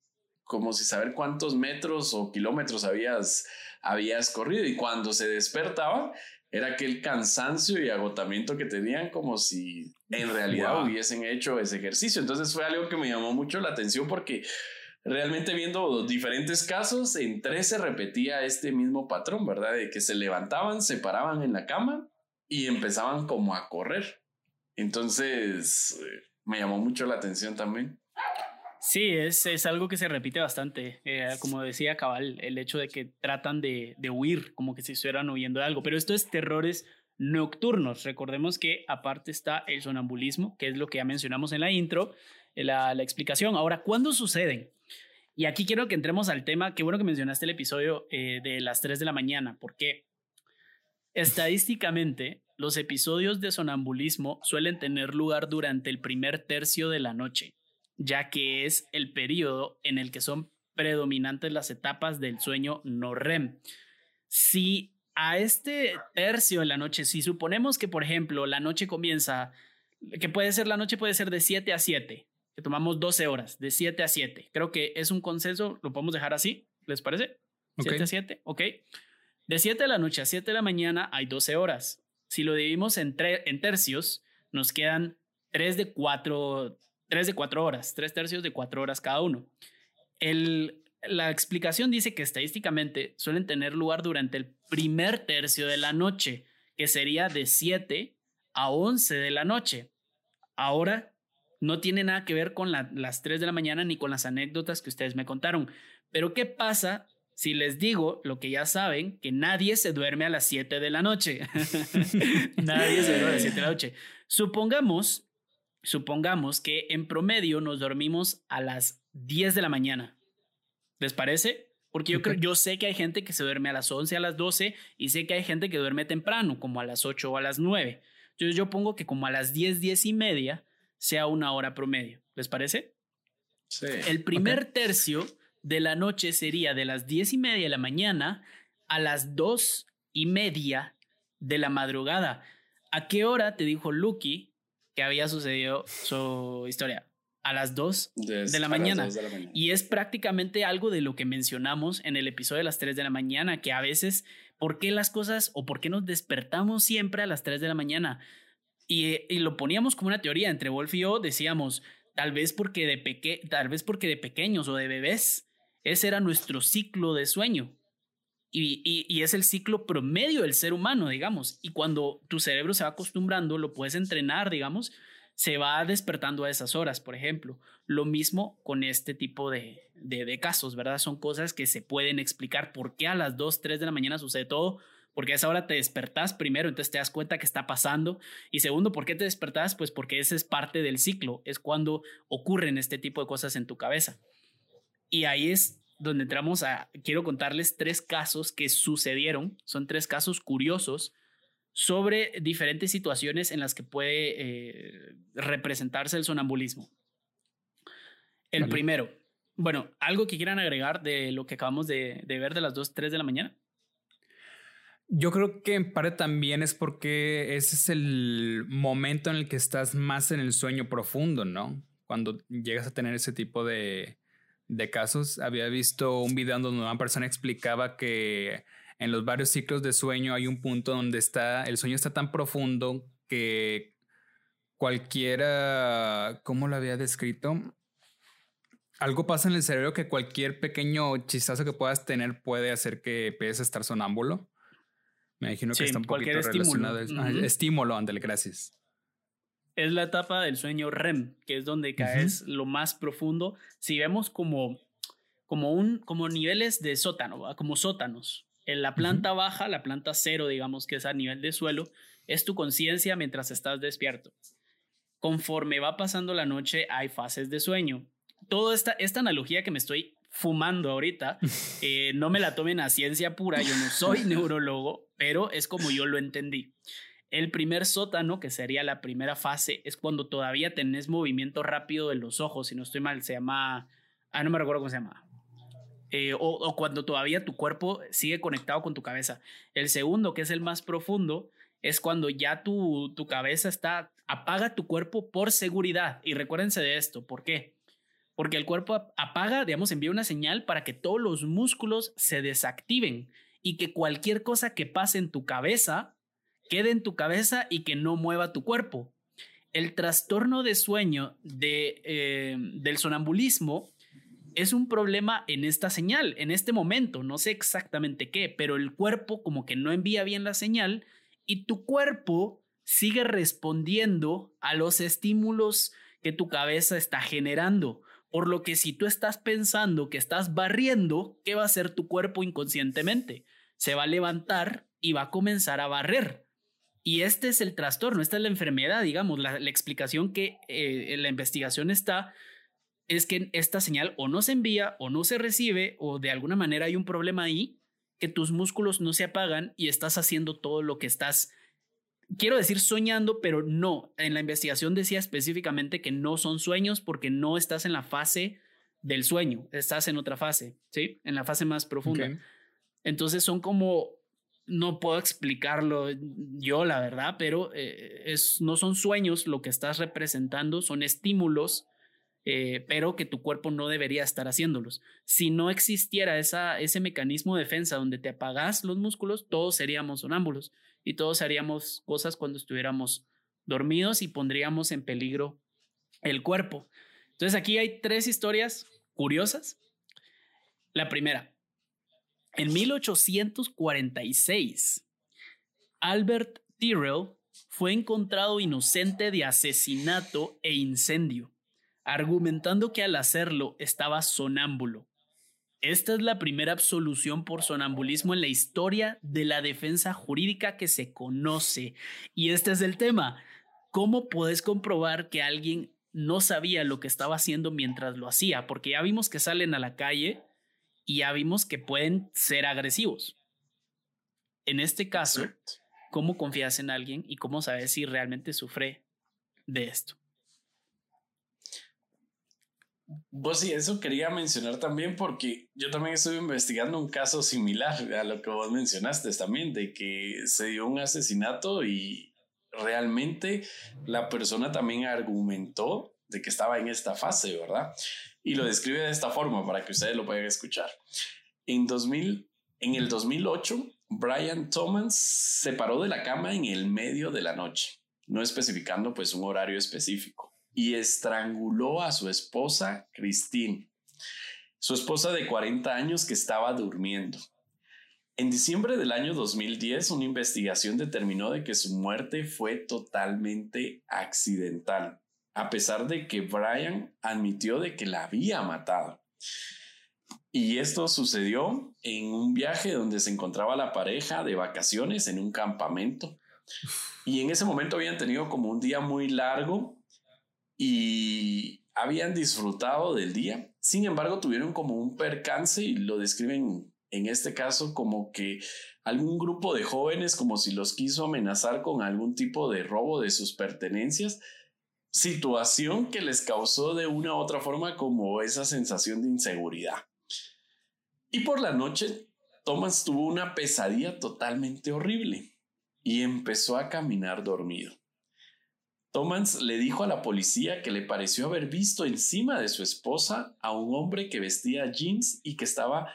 como si saber cuántos metros o kilómetros habías, habías corrido. Y cuando se despertaban, era aquel cansancio y agotamiento que tenían como si en realidad hubiesen hecho ese ejercicio. Entonces fue algo que me llamó mucho la atención porque realmente viendo diferentes casos, en tres se repetía este mismo patrón, ¿verdad? De que se levantaban, se paraban en la cama y empezaban como a correr. Entonces, eh, me llamó mucho la atención también. Sí, es, es algo que se repite bastante. Eh, como decía Cabal, el hecho de que tratan de, de huir, como que si estuvieran huyendo de algo. Pero esto es terrores nocturnos. Recordemos que aparte está el sonambulismo, que es lo que ya mencionamos en la intro, la, explicación. Ahora, ¿cuándo suceden? Y aquí quiero que entremos al tema, qué bueno que mencionaste el episodio eh, de las 3 de la mañana, porque estadísticamente los episodios de sonambulismo suelen tener lugar durante el primer tercio de la noche, ya que es el periodo en el que son predominantes las etapas del sueño no REM. Si a este tercio de la noche, si suponemos que, por ejemplo, la noche comienza, que puede ser la noche, puede ser de 7 a 7, que tomamos 12 horas, de 7 a 7. Creo que es un consenso, lo podemos dejar así, ¿les parece? 7 a 7, ok. De 7 de la noche a 7 de la mañana hay 12 horas. Si lo dividimos en, en tercios, nos quedan 3 de 4, 3 de 4 horas, 3 tercios de 4 horas cada uno. El, la explicación dice que estadísticamente suelen tener lugar durante el primer tercio de la noche, que sería de 7 a 11 de la noche. Ahora, no tiene nada que ver con las 3 de la mañana ni con las anécdotas que ustedes me contaron. Pero ¿qué pasa si les digo lo que ya saben, que nadie se duerme a las 7 de la noche? nadie se duerme a las 7 de la noche. Supongamos, supongamos que en promedio nos dormimos a las 10 de la mañana. ¿Les parece? Porque yo, creo, yo sé que hay gente que se duerme a las 11, a las 12 y sé que hay gente que duerme temprano, como a las 8 o a las 9. Entonces yo pongo que como a las 10, 10 y media sea una hora promedio. ¿Les parece? Sí. El primer tercio de la noche sería de las diez y media de la mañana a las dos y media de la madrugada. ¿A qué hora te dijo Lucky que había sucedido su historia? A las 2 de, la mañana. Y es prácticamente algo de lo que mencionamos en el episodio de las 3 de la mañana, que a veces, ¿por qué las cosas o por qué nos despertamos siempre a las 3 de la mañana? Y, lo poníamos como una teoría entre Wolf y yo, decíamos, tal vez porque de, peque tal vez porque de pequeños o de bebés, ese era nuestro ciclo de sueño. Y, y, es el ciclo promedio del ser humano, digamos. Y cuando tu cerebro se va acostumbrando, lo puedes entrenar, digamos, se va despertando a esas horas, por ejemplo. Lo mismo con este tipo de, de, casos, ¿verdad? Son cosas que se pueden explicar por qué a las 2, 3 de la mañana sucede todo, porque a esa hora te despertás primero, entonces te das cuenta que está pasando. Y segundo, ¿por qué te despertás? Pues porque ese es parte del ciclo, es cuando ocurren este tipo de cosas en tu cabeza. Y ahí es donde entramos a, quiero contarles tres casos que sucedieron, son tres casos curiosos sobre diferentes situaciones en las que puede eh, representarse el sonambulismo. El primero, bueno, algo que quieran agregar de lo que acabamos de, de ver de las 2, 3 de la mañana. Yo creo que en parte también es porque ese es el momento en el que estás más en el sueño profundo, ¿no? Cuando llegas a tener ese tipo de, de casos. Había visto un video donde una persona explicaba que en los varios ciclos de sueño hay un punto donde está, el sueño está tan profundo que cualquiera, ¿cómo lo había descrito? Algo pasa en el cerebro que cualquier pequeño chistazo que puedas tener puede hacer que empieces a estar sonámbulo. Me imagino que está un poquito relacionado. Estímulo, estímulo ándale, gracias. Es la etapa del sueño REM, que es donde caes lo más profundo. Si vemos como, como, un, como niveles de sótano, como sótanos. En la planta baja, la planta cero, digamos que es a nivel de suelo, es tu conciencia mientras estás despierto. Conforme va pasando la noche, hay fases de sueño. Toda esta, esta analogía que me estoy fumando ahorita, eh, no me la tomen a ciencia pura, yo no soy neurólogo, pero es como yo lo entendí. El primer sótano, que sería la primera fase, es cuando todavía tenés movimiento rápido de los ojos, si no estoy mal, se llama, ah, no me recuerdo cómo se llama. Eh, o, cuando todavía tu cuerpo sigue conectado con tu cabeza. El segundo, que es el más profundo, es cuando ya tu, tu cabeza está, apaga tu cuerpo por seguridad. Y recuérdense de esto, ¿por qué? porque el cuerpo apaga, digamos, envía una señal para que todos los músculos se desactiven y que cualquier cosa que pase en tu cabeza quede en tu cabeza y que no mueva tu cuerpo. El trastorno de sueño de, eh, del sonambulismo es un problema en esta señal, en este momento, no sé exactamente qué, pero el cuerpo como que no envía bien la señal y tu cuerpo sigue respondiendo a los estímulos que tu cabeza está generando. Por lo que si tú estás pensando que estás barriendo, ¿qué va a hacer tu cuerpo inconscientemente? Se va a levantar y va a comenzar a barrer. Y este es el trastorno, esta es la enfermedad, digamos, la, explicación que eh, la investigación está es que esta señal o no se envía o no se recibe o de alguna manera hay un problema ahí que tus músculos no se apagan y estás haciendo todo lo que estás, quiero decir soñando, pero no, en la investigación decía específicamente que no son sueños porque no estás en la fase del sueño, estás en otra fase, ¿sí? En la fase más profunda. Entonces son como no puedo explicarlo yo, la verdad, pero eh, es, no son sueños lo que estás representando, son estímulos, eh, pero que tu cuerpo no debería estar haciéndolos. Si no existiera ese mecanismo de defensa donde te apagas los músculos, todos seríamos sonámbulos y todos haríamos cosas cuando estuviéramos dormidos y pondríamos en peligro el cuerpo. Entonces aquí hay tres historias curiosas. La primera, en 1846, Albert Tyrrell fue encontrado inocente de asesinato e incendio, argumentando que al hacerlo estaba sonámbulo. Esta es la primera absolución por sonambulismo en la historia de la defensa jurídica que se conoce. Y este es el tema. ¿Cómo puedes comprobar que alguien no sabía lo que estaba haciendo mientras lo hacía? Porque ya vimos que salen a la calle y ya vimos que pueden ser agresivos. En este caso, ¿cómo confías en alguien y cómo sabes si realmente sufre de esto? Pues sí, eso quería mencionar también porque yo también estuve investigando un caso similar a lo que vos mencionaste también, de que se dio un asesinato y realmente la persona también argumentó de que estaba en esta fase, ¿verdad? y lo describe de esta forma para que ustedes lo puedan escuchar. En, 2000, en el 2008, Brian Thomas se paró de la cama en el medio de la noche, no especificando pues un horario específico, y estranguló a su esposa Christine, su esposa de 40 años que estaba durmiendo. En diciembre del año 2010, una investigación determinó de que su muerte fue totalmente accidental a pesar de que Brian admitió de que la había matado. Y esto sucedió en un viaje donde se encontraba la pareja de vacaciones en un campamento. Y en ese momento habían tenido como un día muy largo y habían disfrutado del día. Sin embargo, tuvieron como un percance y lo describen en este caso como que algún grupo de jóvenes como si los quiso amenazar con algún tipo de robo de sus pertenencias situación que les causó de una u otra forma como esa sensación de inseguridad. Y por la noche, Thomas tuvo una pesadilla totalmente horrible y empezó a caminar dormido. Thomas le dijo a la policía que le pareció haber visto encima de su esposa a un hombre que vestía jeans y que estaba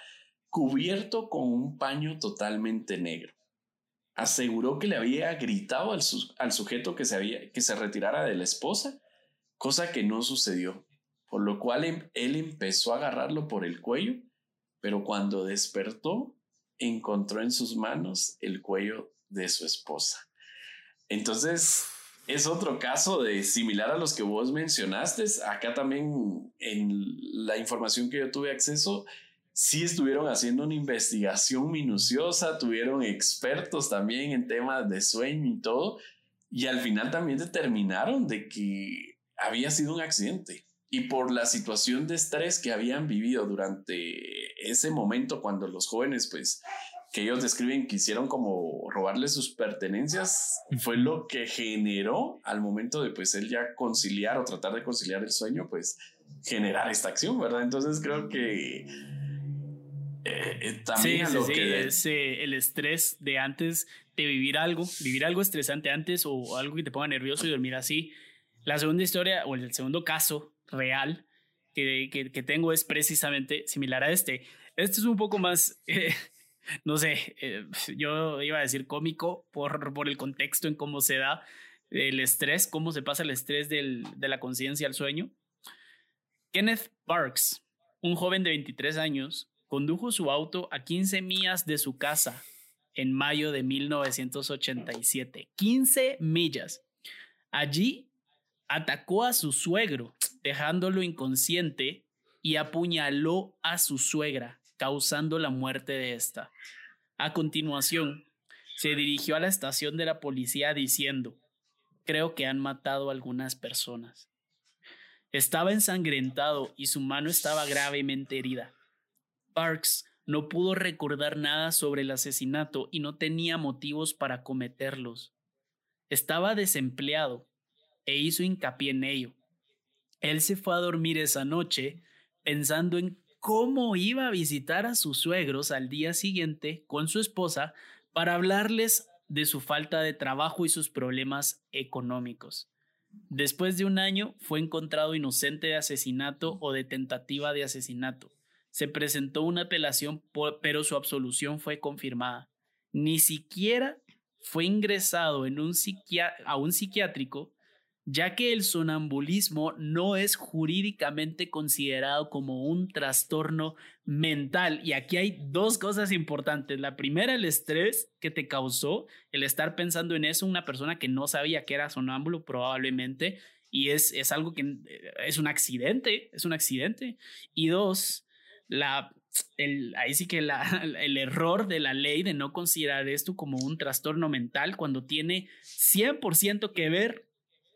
cubierto con un paño totalmente negro aseguró que le había gritado al, al sujeto que se, había, que se retirara de la esposa, cosa que no sucedió, por lo cual em, él empezó a agarrarlo por el cuello, pero cuando despertó, encontró en sus manos el cuello de su esposa. Entonces, es otro caso de similar a los que vos mencionaste. Acá también en la información que yo tuve acceso, sí estuvieron haciendo una investigación minuciosa, tuvieron expertos también en temas de sueño y todo, y al final también determinaron de que había sido un accidente. Y por la situación de estrés que habían vivido durante ese momento cuando los jóvenes, pues, que ellos describen quisieron como robarle sus pertenencias, fue lo que generó al momento de, pues, él ya conciliar o tratar de conciliar el sueño, pues, generar esta acción, ¿verdad? Entonces creo que eh, eh, también sí, sí, es eh, el estrés de antes de vivir algo, vivir algo estresante antes o algo que te ponga nervioso y dormir así. La segunda historia o el segundo caso real que, que, tengo es precisamente similar a este. Este es un poco más, no sé, eh, yo iba a decir cómico por, por el contexto en cómo se da el estrés, cómo se pasa el estrés del, de la conciencia al sueño. Kenneth Parks, un joven de 23 años, condujo su auto a 15 millas de su casa en mayo de 1987. 15 millas. Allí atacó a su suegro, dejándolo inconsciente y apuñaló a su suegra, causando la muerte de esta. A continuación, se dirigió a la estación de la policía diciendo, creo que han matado a algunas personas. Estaba ensangrentado y su mano estaba gravemente herida. Parks no pudo recordar nada sobre el asesinato y no tenía motivos para cometerlos. Estaba desempleado e hizo hincapié en ello. Él se fue a dormir esa noche pensando en cómo iba a visitar a sus suegros al día siguiente con su esposa para hablarles de su falta de trabajo y sus problemas económicos. Después de un año fue encontrado inocente de asesinato o de tentativa de asesinato. Se presentó una apelación, pero su absolución fue confirmada. Ni siquiera fue ingresado a un psiquiátrico ya que el sonambulismo no es jurídicamente considerado como un trastorno mental. Y aquí hay dos cosas importantes. La primera, el estrés que te causó, el estar pensando en eso, una persona que no sabía que era sonámbulo probablemente, y es, es algo que eh, es un accidente, es un accidente. Y dos, ahí sí que el error de la ley de no considerar esto como un trastorno mental cuando tiene 100% que ver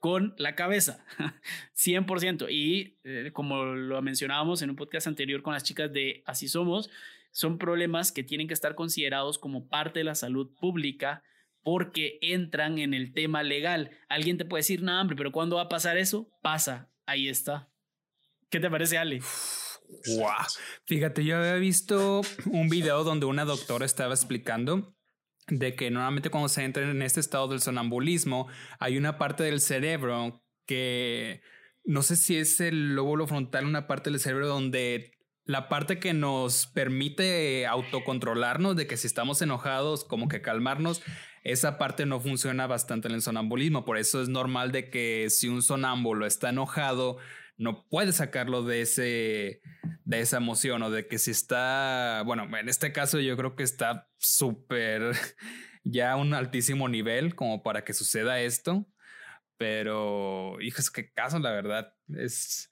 con la cabeza, 100%. Y eh, como lo mencionábamos en un podcast anterior con las chicas de Así Somos, son problemas que tienen que estar considerados como parte de la salud pública porque entran en el tema legal. Alguien te puede decir, no, hombre, pero ¿cuándo va a pasar eso? Pasa, ahí está. ¿Qué te parece, Ale? Wow. Fíjate, yo había visto un video donde una doctora estaba explicando de que normalmente cuando se entra en este estado del sonambulismo, hay una parte del cerebro que no sé si es el lóbulo frontal, una parte del cerebro donde la parte que nos permite autocontrolarnos, de que si estamos enojados, como que calmarnos, esa parte no funciona bastante en el sonambulismo. Por eso es normal de que si un sonámbulo está enojado, no puede sacarlo de ese de esa emoción o de que si está, bueno, en este caso yo creo que está súper ya a un altísimo nivel como para que suceda esto, pero hijos, qué caso la verdad es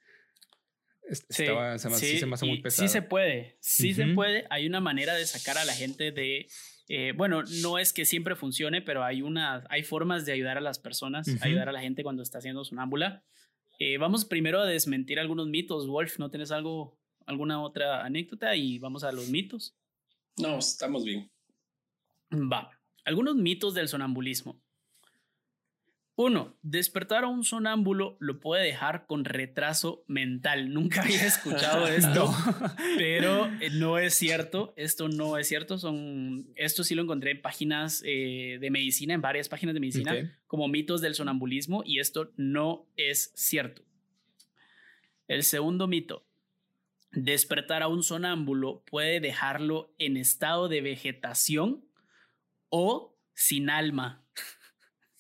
sí, se, me, sí, hace muy pesado. Sí se puede, sí se puede. Hay una manera de sacar a la gente de eh, bueno, no es que siempre funcione, pero hay una, hay formas de ayudar a las personas, ayudar a la gente cuando está haciendo sonámbula. Eh, vamos primero a desmentir algunos mitos. Wolf, ¿no tienes algo, alguna otra anécdota? Y vamos a los mitos. No, estamos bien. Va. Algunos mitos del sonambulismo. Uno, despertar a un sonámbulo lo puede dejar con retraso mental. Nunca había escuchado esto, pero eh, no es cierto. Esto no es cierto. Son, esto sí lo encontré en páginas eh, de medicina, en varias páginas de medicina, como mitos del sonambulismo, y esto no es cierto. El segundo mito, despertar a un sonámbulo puede dejarlo en estado de vegetación o sin alma.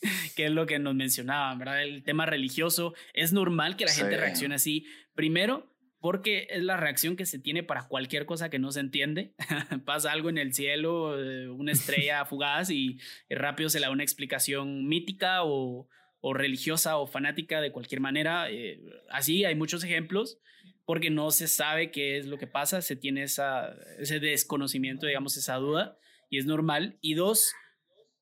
que es lo que nos mencionaban, ¿verdad? El tema religioso. Es normal que la gente reaccione así. Primero, porque es la reacción que se tiene para cualquier cosa que no se entiende. Pasa algo en el cielo, eh, una estrella fugaz y rápido se le da una explicación mítica o, religiosa o fanática de cualquier manera. Eh, así hay muchos ejemplos porque no se sabe qué es lo que pasa, se tiene esa, ese desconocimiento, digamos, esa duda y es normal. Y dos,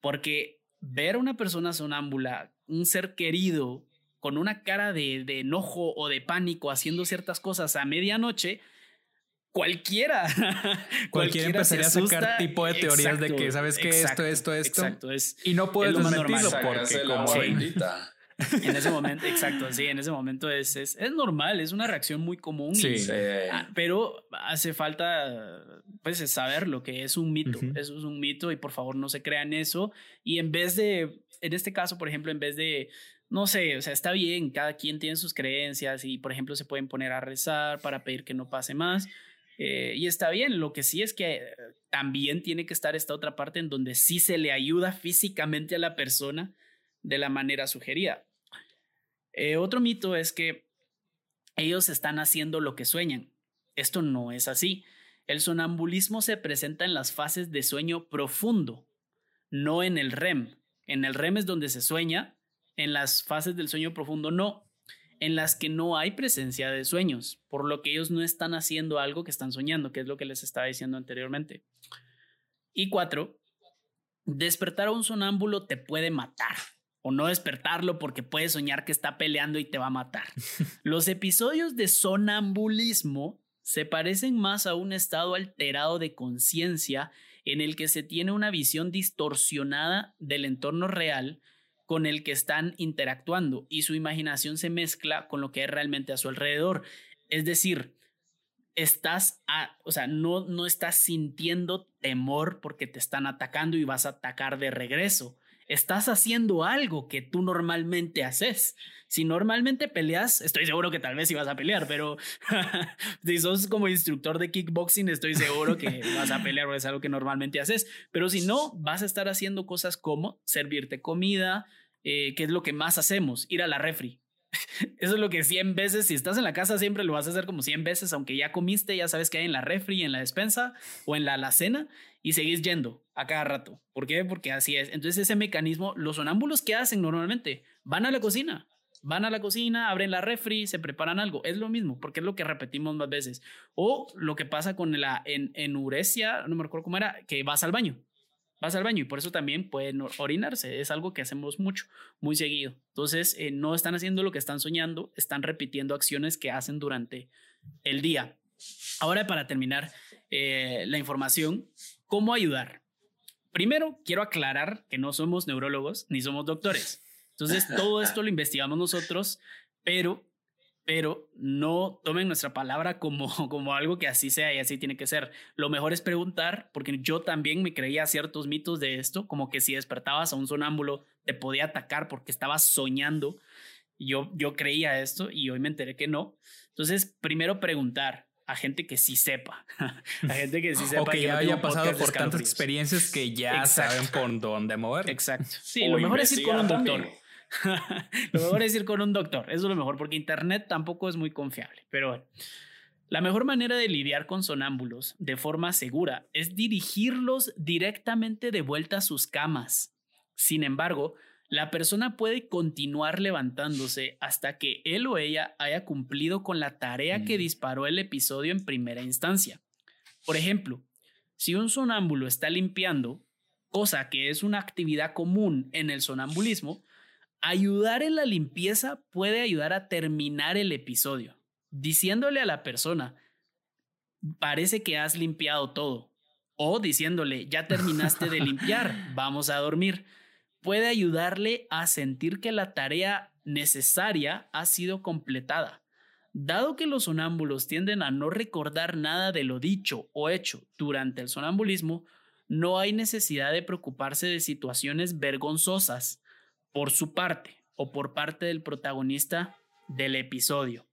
porque ver a una persona sonámbula, un ser querido, con una cara de, enojo o de pánico haciendo ciertas cosas a medianoche, cualquiera. cualquiera empezaría a sacar tipo de teorías de que sabes que esto, esto, esto. Exacto, es, y no puedes desmentirlo porque como en ese momento, exacto, sí, en ese momento es, es, es normal, es una reacción muy común. Sí. Ah, pero hace falta, pues, saber lo que es un mito. Eso es un mito y por favor no se crean eso. Y en vez de, en este caso, por ejemplo, en vez de, no sé, o sea, está bien, cada quien tiene sus creencias y, por ejemplo, se pueden poner a rezar para pedir que no pase más. Eh, y está bien, lo que sí es que también tiene que estar esta otra parte en donde sí se le ayuda físicamente a la persona de la manera sugerida. Eh, otro mito es que ellos están haciendo lo que sueñan. Esto no es así. El sonambulismo se presenta en las fases de sueño profundo, no en el REM. En el REM es donde se sueña, en las fases del sueño profundo no, en las que no hay presencia de sueños, por lo que ellos no están haciendo algo que están soñando, que es lo que les estaba diciendo anteriormente. Y cuatro, despertar a un sonámbulo te puede matar o no despertarlo porque puede soñar que está peleando y te va a matar. Los episodios de sonambulismo se parecen más a un estado alterado de conciencia en el que se tiene una visión distorsionada del entorno real con el que están interactuando y su imaginación se mezcla con lo que es realmente a su alrededor. Es decir, estás, o sea, no, no estás sintiendo temor porque te están atacando y vas a atacar de regreso estás haciendo algo que tú normalmente haces. Si normalmente peleas, estoy seguro que tal vez ibas a pelear, pero si sos como instructor de kickboxing, estoy seguro que vas a pelear o es algo que normalmente haces. Pero si no, vas a estar haciendo cosas como servirte comida, eh, que es lo que más hacemos, ir a la refri. Eso es lo que 100 veces, si estás en la casa siempre lo vas a hacer como 100 veces, aunque ya comiste, ya sabes que hay en la refri, en la despensa o en la alacena y seguís yendo a cada rato. ¿Por qué? Porque así es. Entonces ese mecanismo, los sonámbulos que hacen normalmente, van a la cocina, van a la cocina, abren la refri, se preparan algo. Es lo mismo, porque es lo que repetimos más veces. O lo que pasa con la en, enuresia, no me recuerdo cómo era, que vas al baño. Vas al baño y por eso también pueden orinarse. Es algo que hacemos mucho, muy seguido. Entonces, eh, no están haciendo lo que están soñando, están repitiendo acciones que hacen durante el día. Ahora, para terminar eh, la información, ¿Cómo ayudar? Primero, quiero aclarar que no somos neurólogos ni somos doctores. Entonces, todo esto lo investigamos nosotros, pero, pero no tomen nuestra palabra como, como algo que así sea y así tiene que ser. Lo mejor es preguntar, porque yo también me creía ciertos mitos de esto, como que si despertabas a un sonámbulo te podía atacar porque estabas soñando. Yo, yo creía esto y hoy me enteré que no. Entonces, primero preguntar, a gente que sí sepa, a gente que sí sepa. O que, ya haya pasado por tantas experiencias que ya saben por dónde mover. Exacto. Sí, lo mejor es ir con un doctor. lo mejor es ir con un doctor. Eso es lo mejor, porque Internet tampoco es muy confiable. Pero bueno, la mejor manera de lidiar con sonámbulos de forma segura es dirigirlos directamente de vuelta a sus camas. Sin embargo, la persona puede continuar levantándose hasta que él o ella haya cumplido con la tarea que disparó el episodio en primera instancia. Por ejemplo, si un sonámbulo está limpiando, cosa que es una actividad común en el sonambulismo, ayudar en la limpieza puede ayudar a terminar el episodio, diciéndole a la persona, parece que has limpiado todo, o diciéndole, ya terminaste de limpiar, vamos a dormir puede ayudarle a sentir que la tarea necesaria ha sido completada. Dado que los sonámbulos tienden a no recordar nada de lo dicho o hecho durante el sonambulismo, no hay necesidad de preocuparse de situaciones vergonzosas por su parte o por parte del protagonista del episodio.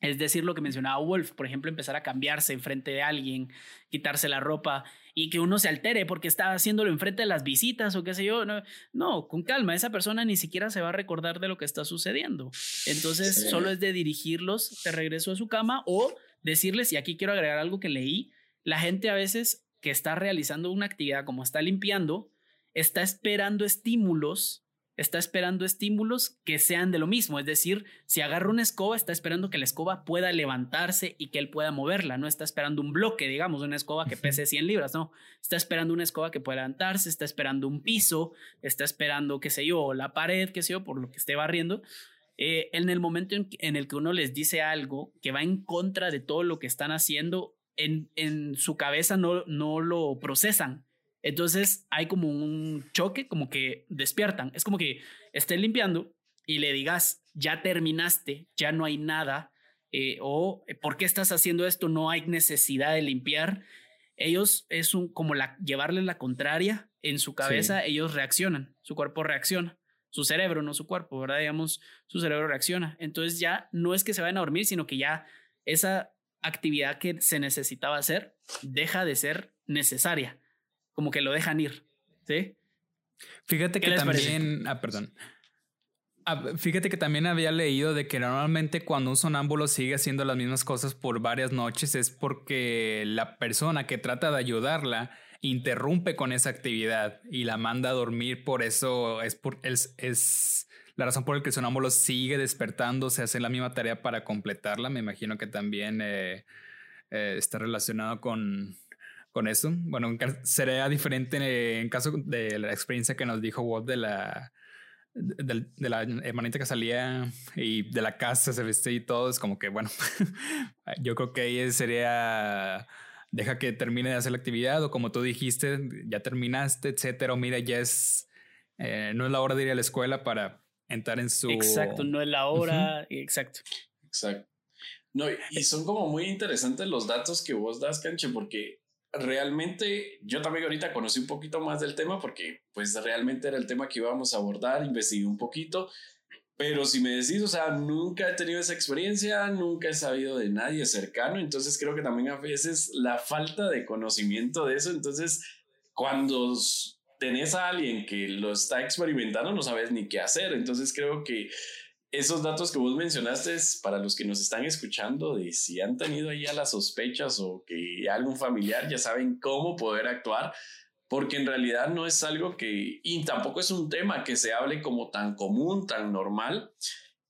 Es decir, lo que mencionaba Wolf, por ejemplo, empezar a cambiarse enfrente de alguien, quitarse la ropa y que uno se altere porque está haciéndolo enfrente de las visitas o qué sé yo. No, con calma, esa persona ni siquiera se va a recordar de lo que está sucediendo. Entonces, solo es de dirigirlos de regreso a su cama o decirles, y aquí quiero agregar algo que leí, la gente a veces que está realizando una actividad como está limpiando, está esperando estímulos está esperando estímulos que sean de lo mismo. Es decir, si agarra una escoba, está esperando que la escoba pueda levantarse y que él pueda moverla. No está esperando un bloque, digamos, una escoba que pese 100 libras. No, está esperando una escoba que pueda levantarse, está esperando un piso, está esperando, qué sé yo, la pared, qué sé yo, por lo que esté barriendo. Eh, en el momento en, el que uno les dice algo que va en contra de todo lo que están haciendo, en, en su cabeza no, no lo procesan entonces hay como un choque, como que despiertan. Es como que estén limpiando y le digas, ya terminaste, ya no hay nada, eh, o ¿por qué estás haciendo esto? No hay necesidad de limpiar. Ellos es un, como la, llevarle la contraria en su cabeza, ellos reaccionan, su cuerpo reacciona, su cerebro, no su cuerpo, ¿verdad? Digamos, su cerebro reacciona. Entonces ya no es que se vayan a dormir, sino que ya esa actividad que se necesitaba hacer deja de ser necesaria, como que lo dejan ir, ¿sí? Fíjate que también, ah, perdón. Ah, fíjate que también había leído de que normalmente cuando un sonámbulo sigue haciendo las mismas cosas por varias noches es porque la persona que trata de ayudarla interrumpe con esa actividad y la manda a dormir. Por eso es, por, es, es la razón por la que el sonámbulo sigue despertando, se hace la misma tarea para completarla. Me imagino que también eh, eh, está relacionado con, con eso. Bueno, sería diferente en caso de la experiencia que nos dijo Walt de la de, la hermanita que salía y de la casa se vestía y todo, es como que, bueno, yo creo que ahí sería, deja que termine de hacer la actividad o como tú dijiste, ya terminaste, etcétera, o mira, ya es, eh, no es la hora de ir a la escuela para entrar en su... Exacto, no es la hora, exacto. Exacto. No, y son como muy interesantes los datos que vos das, Canche, porque realmente yo también ahorita conocí un poquito más del tema porque pues realmente era el tema que íbamos a abordar, investigué un poquito, pero si me decís, o sea, nunca he tenido esa experiencia, nunca he sabido de nadie cercano, entonces creo que también a veces la falta de conocimiento de eso, entonces cuando tenés a alguien que lo está experimentando, no sabes ni qué hacer, entonces creo que esos datos que vos mencionaste para los que nos están escuchando, de si han tenido ahí a las sospechas o que algún familiar ya saben cómo poder actuar, porque en realidad no es algo que, y tampoco es un tema que se hable como tan común, tan normal,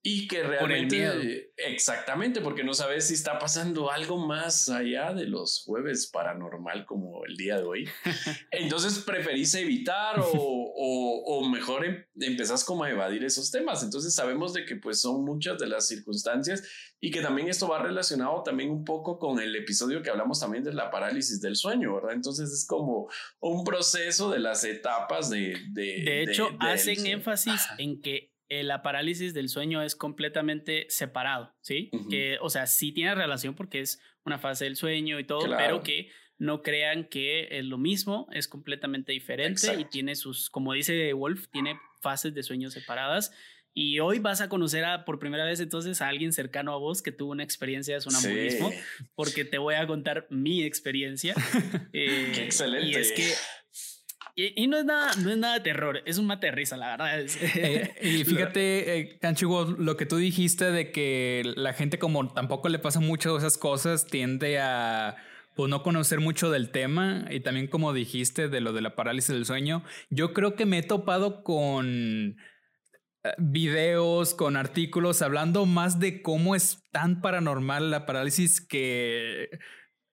y que realmente exactamente porque no sabes si está pasando algo más allá de los jueves paranormal como el día de hoy. Entonces preferís evitar o, o, o mejor em, empezás como a evadir esos temas. Entonces sabemos de que pues son muchas de las circunstancias y que también esto va relacionado también un poco con el episodio que hablamos también de la parálisis del sueño verdad entonces es como un proceso de las etapas de de, de hecho hacen énfasis en que eh, la parálisis del sueño es completamente separado, ¿sí? Que, o sea, sí tiene relación porque es una fase del sueño y todo, pero que no crean que es lo mismo, es completamente diferente y tiene sus, como dice Wolf, tiene fases de sueño separadas. Y hoy vas a conocer a, por primera vez entonces a alguien cercano a vos que tuvo una experiencia de sonambulismo, porque te voy a contar mi experiencia. Eh, Qué excelente. Y es que y, no es nada, no es nada de terror, es un mate de risa, la verdad. Eh, y fíjate, eh, lo que tú dijiste de que la gente como tampoco le pasa mucho esas cosas, tiende a pues no conocer mucho del tema y también como dijiste de lo de la parálisis del sueño, yo creo que me he topado con eh, videos, con artículos hablando más de cómo es tan paranormal la parálisis que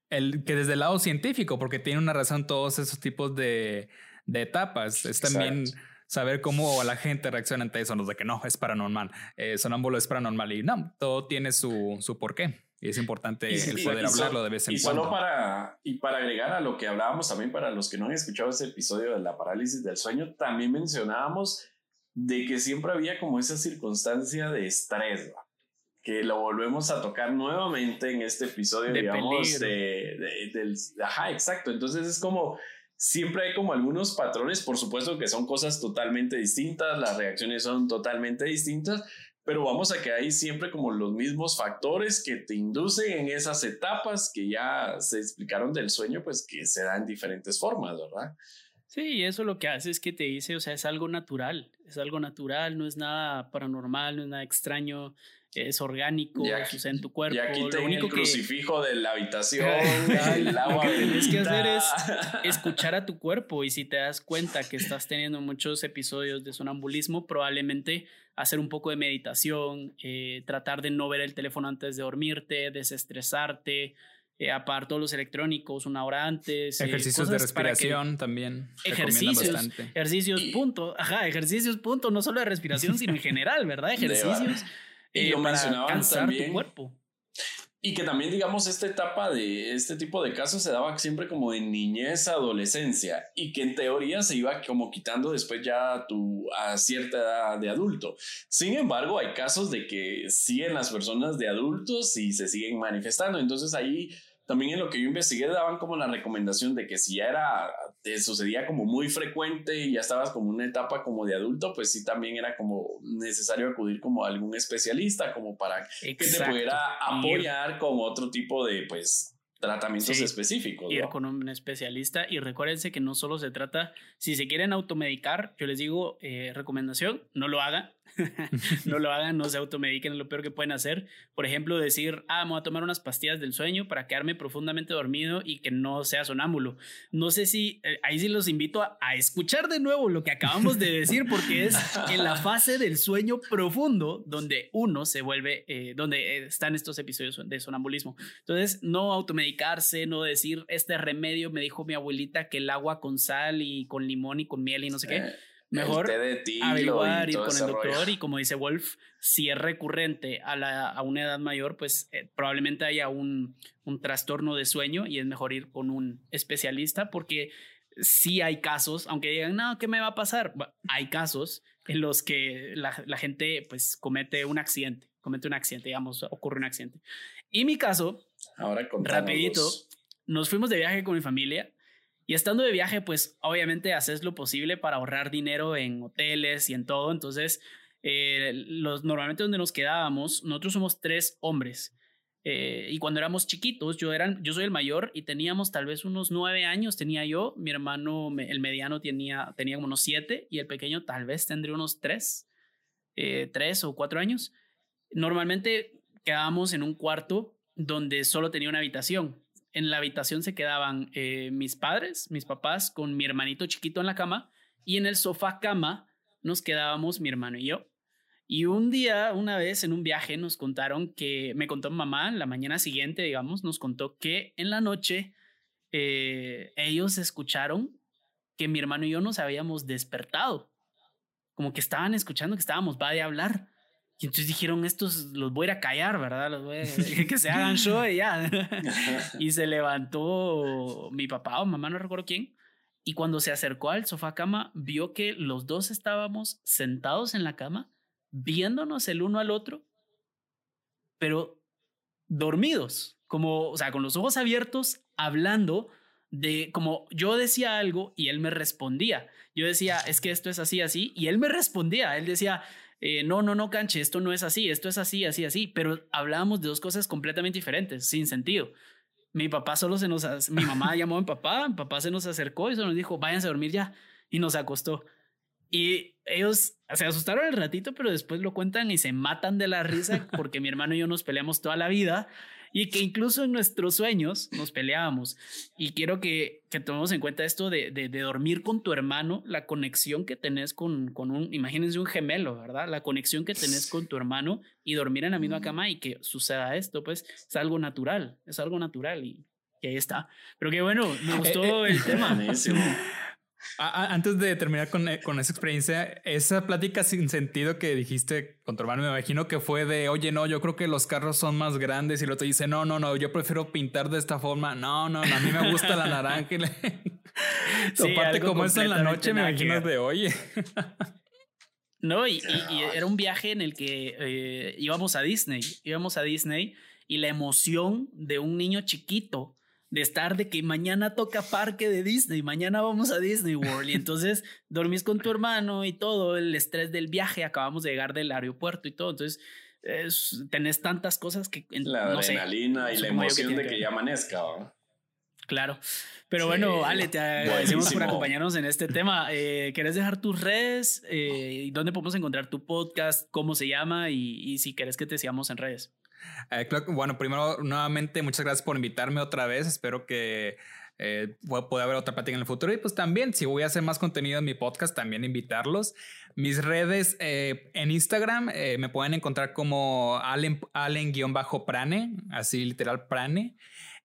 el que desde el lado científico, porque tiene una razón todos esos tipos de de etapas. Es también saber cómo la gente reacciona ante eso, no de que no, es paranormal, eh, sonámbulo es paranormal y no, todo tiene su, su porqué. Y es importante el poder hablarlo de vez en cuando. Y solo para, y para agregar a lo que hablábamos también para los que no han escuchado ese episodio de la parálisis del sueño, también mencionábamos de que siempre había como esa circunstancia de estrés, que lo volvemos a tocar nuevamente en este episodio, digamos, de, del... Ajá, exacto. Entonces es como siempre hay como algunos patrones, por supuesto que son cosas totalmente distintas, las reacciones son totalmente distintas, pero vamos a que hay siempre como los mismos factores que te inducen en esas etapas que ya se explicaron del sueño, pues que se dan en diferentes formas, ¿verdad? Sí, eso lo que hace es que te dice, o sea, es algo natural, es algo natural, no es nada paranormal, no es nada extraño, es orgánico, sucede en tu cuerpo. Y aquí lo único el crucifijo de la habitación, el agua Lo que tienes que hacer es escuchar a tu cuerpo y si te das cuenta que estás teniendo muchos episodios de sonambulismo, probablemente hacer un poco de meditación, eh, tratar de no ver el teléfono antes de dormirte, desestresarte, eh, apagar todos los electrónicos una hora antes. Eh, ejercicios de respiración también. Ejercicios, ejercicios, punto. Ajá, ejercicios, punto. No solo de respiración, sino en general, ¿verdad? Ejercicios. Y lo mencionaban también. cuerpo. Y que también, digamos, esta etapa de este tipo de casos se daba siempre como de niñez, adolescencia, y que en teoría se iba como quitando después ya tu, a cierta edad de adulto. Sin embargo, hay casos de que siguen las personas de adultos y se siguen manifestando. Entonces ahí también en lo que yo investigué daban como la recomendación de que si ya era, te sucedía como muy frecuente y ya estabas como una etapa como de adulto, pues sí también era como necesario acudir como a algún especialista como para que te pudiera apoyar con otro tipo de pues tratamientos específicos. Ir con un especialista. Y recuérdense que no solo se trata, si se quieren automedicar, yo les digo, eh, recomendación, no lo hagan, no lo hagan, no se automediquen, es lo peor que pueden hacer. Por ejemplo, decir, ah, me voy a tomar unas pastillas del sueño para quedarme profundamente dormido y que no sea sonámbulo. No sé si, eh, ahí sí los invito a, escuchar de nuevo lo que acabamos de decir, porque es en la fase del sueño profundo donde uno se vuelve, eh, donde están estos episodios de sonambulismo. Entonces, no automedicarse, no decir, este remedio me dijo mi abuelita que el agua con sal y con limón y con miel y no sé qué mejor averiguar, ir con el doctor y como dice Wolf, si es recurrente a, la, a una edad mayor, pues eh, probablemente haya un, un, trastorno de sueño y es mejor ir con un especialista porque sí hay casos, aunque digan, no, ¿qué me va a pasar? Hay casos en los que la, la gente pues comete un accidente, comete un accidente, digamos, ocurre un accidente. Y mi caso, ahora rapidito, nos fuimos de viaje con mi familia y estando de viaje, pues obviamente haces lo posible para ahorrar dinero en hoteles y en todo. Entonces, eh, los, normalmente donde nos quedábamos, nosotros somos tres hombres. Eh, y cuando éramos chiquitos, yo, eran, yo soy el mayor y teníamos tal vez unos nueve años, tenía yo, mi hermano, el mediano tenía, tenía unos siete y el pequeño tal vez tendría unos tres, eh, tres o cuatro años. Normalmente quedábamos en un cuarto donde solo tenía una habitación en la habitación se quedaban eh, mis padres, mis papás, con mi hermanito chiquito en la cama, y en el sofá cama nos quedábamos mi hermano y yo. Y un día, una vez en un viaje, nos contaron que, me contó mamá, la mañana siguiente, digamos, nos contó que en la noche eh, ellos escucharon que mi hermano y yo nos habíamos despertado. Como que estaban escuchando que estábamos, va de hablar. Y entonces dijeron, estos los voy a ir a callar, ¿verdad? Los voy a, que se hagan show y ya. y se levantó mi papá o mamá, no recuerdo quién. Y cuando se acercó al sofá cama, vio que los dos estábamos sentados en la cama, viéndonos el uno al otro, pero dormidos, como, o sea, con los ojos abiertos, hablando de como yo decía algo y él me respondía. Yo decía, es que esto es así, así, y él me respondía. Él decía, eh, no, no, no, canche, esto no es así, esto es así, así, así, pero hablábamos de dos cosas completamente diferentes, sin sentido. Mi papá solo se nos, mi mamá llamó a mi papá, mi papá se nos acercó y se nos dijo, váyanse a dormir ya, y nos acostó. Y ellos se asustaron el ratito, pero después lo cuentan y se matan de la risa porque mi hermano y yo nos peleamos toda la vida y que incluso en nuestros sueños nos peleábamos. Y quiero que, que tomemos en cuenta esto de, de, dormir con tu hermano, la conexión que tenés con, con un, imagínense un gemelo, ¿verdad? La conexión que tenés con tu hermano y dormir en la misma cama y que suceda esto, pues es algo natural, es algo natural y, y ahí está. Pero qué bueno, me gustó eh, eh, el tema. Antes de terminar con, eh, con, esa experiencia, esa plática sin sentido que dijiste con tu hermano, me imagino que fue de, oye, no, yo creo que los carros son más grandes y el otro dice, no, no, no, yo prefiero pintar de esta forma. No, no, no a mí me gusta la naranja. sí, parte como es en la noche, me imagino de, oye. no, y, era un viaje en el que eh, íbamos a Disney, íbamos a Disney y la emoción de un niño chiquito de estar de que mañana toca parque de Disney, mañana vamos a Disney World y entonces dormís con tu hermano y todo, el estrés del viaje, acabamos de llegar del aeropuerto y todo, entonces tenés tantas cosas que... La adrenalina y la emoción de que, ya amanezca. Claro. Pero bueno, Ale, te agradecemos por acompañarnos en este tema. Eh, ¿Querés dejar tus redes? Eh, ¿Dónde podemos encontrar tu podcast? ¿Cómo se llama? Y, y si querés que te sigamos en redes. Eh, bueno, primero, nuevamente, muchas gracias por invitarme otra vez. Espero que eh, pueda haber otra plática en el futuro. Y pues también, si voy a hacer más contenido en mi podcast, también invitarlos. Mis redes eh, en Instagram me pueden encontrar como Allen-Prane, así literal Prane.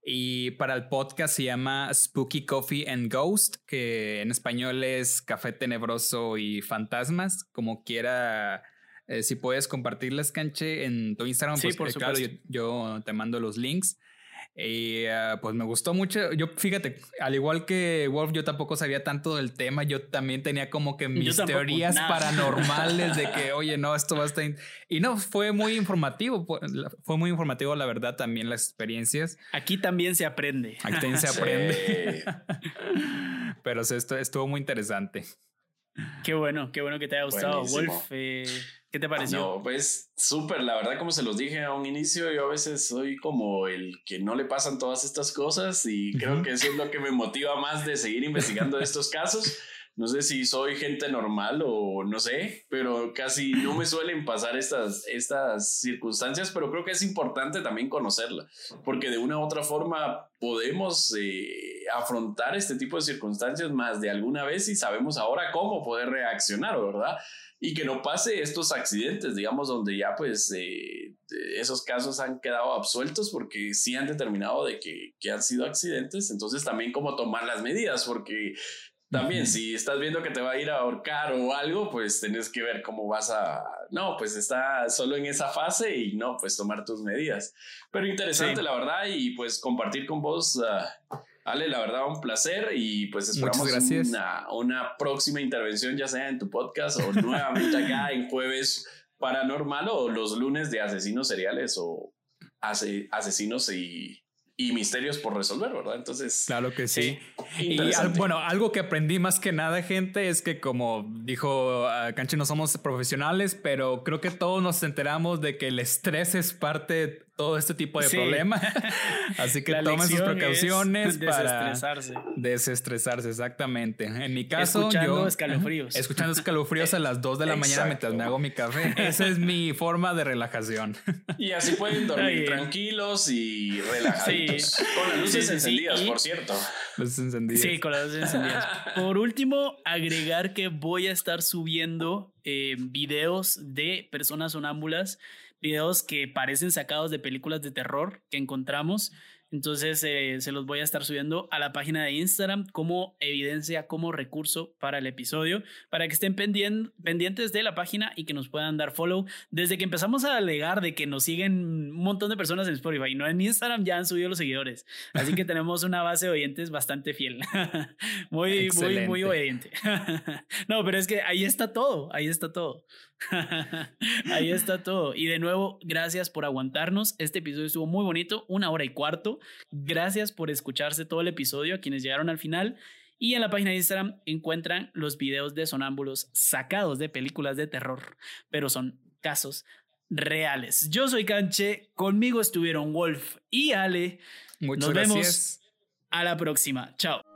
Y para el podcast se llama Spooky Coffee and Ghost, que en español es Café Tenebroso y Fantasmas, como quiera eh, si puedes compartirles, Canche, en tu Instagram, pues, por eh, claro, yo, te mando los links. Y ah, pues me gustó mucho. Yo, fíjate, al igual que Wolf, yo tampoco sabía tanto del tema. Yo también tenía como que mis teorías paranormales de que, oye, no, esto va a estar. Y no, fue muy informativo. Fue muy informativo, la verdad, también las experiencias. Aquí también se aprende. Aquí también se aprende. Pero esto estuvo muy interesante. Qué bueno, qué bueno que te haya gustado, Wolf. Eh, ¿Qué te pareció? No, pues súper, la verdad, como se los dije a un inicio, yo a veces soy como el que no le pasan todas estas cosas y creo que eso es lo que me motiva más de seguir investigando estos casos. No sé si soy gente normal o no sé, pero casi no me suelen pasar estas, estas circunstancias, pero creo que es importante también conocerla, porque de una u otra forma podemos eh, afrontar este tipo de circunstancias más de alguna vez y sabemos ahora cómo poder reaccionar, ¿verdad? y que no pase estos accidentes, digamos, donde ya pues eh, esos casos han quedado absueltos porque sí han determinado de que, que han sido accidentes, entonces también como tomar las medidas, porque también, si estás viendo que te va a ir a ahorcar o algo, pues tenés que ver cómo vas a. No, pues está solo en esa fase y no, pues tomar tus medidas. Pero interesante, la verdad, y pues compartir con vos. Uh, Ale, la verdad, un placer y pues esperamos una, una, próxima intervención, ya sea en tu podcast o nuevamente acá en jueves paranormal o los lunes de asesinos seriales o asesinos y y misterios por resolver, ¿verdad? Entonces. Claro que sí. y bueno, algo que aprendí más que nada, gente, es que como dijo ah, Canche, no somos profesionales, pero creo que todos nos enteramos de que el estrés es parte todo este tipo de problemas. Así que tomen sus precauciones para desestresarse. Desestresarse, exactamente. En mi caso, escuchando escalofríos. Escuchando escalofríos a las 2 de la mañana mientras me hago mi café. Esa es mi forma de relajación. Y así pueden dormir tranquilos y relajaditos. Con las luces encendidas, por cierto. Luces encendidas. Sí, con las luces encendidas. Por último, agregar que voy a estar subiendo eh, videos de personas sonámbulas videos que parecen sacados de películas de terror que encontramos. Entonces eh, se los voy a estar subiendo a la página de Instagram como evidencia, como recurso para el episodio, para que estén pendientes de la página y que nos puedan dar follow. Desde que empezamos a alegar de que nos siguen un montón de personas en Spotify, no en Instagram ya han subido los seguidores. Así que tenemos una base de oyentes bastante fiel. muy, muy, muy obediente. no, pero es que ahí está todo, ahí está todo. Ahí está todo. Y de nuevo, gracias por aguantarnos. Este episodio estuvo muy bonito, una hora y cuarto. Gracias por escucharse todo el episodio a quienes llegaron al final. Y en la página de Instagram encuentran los videos de sonámbulos sacados de películas de terror, pero son casos reales. Yo soy Canche, conmigo estuvieron Wolf y Ale. Muchas Nos vemos a la próxima. Chao.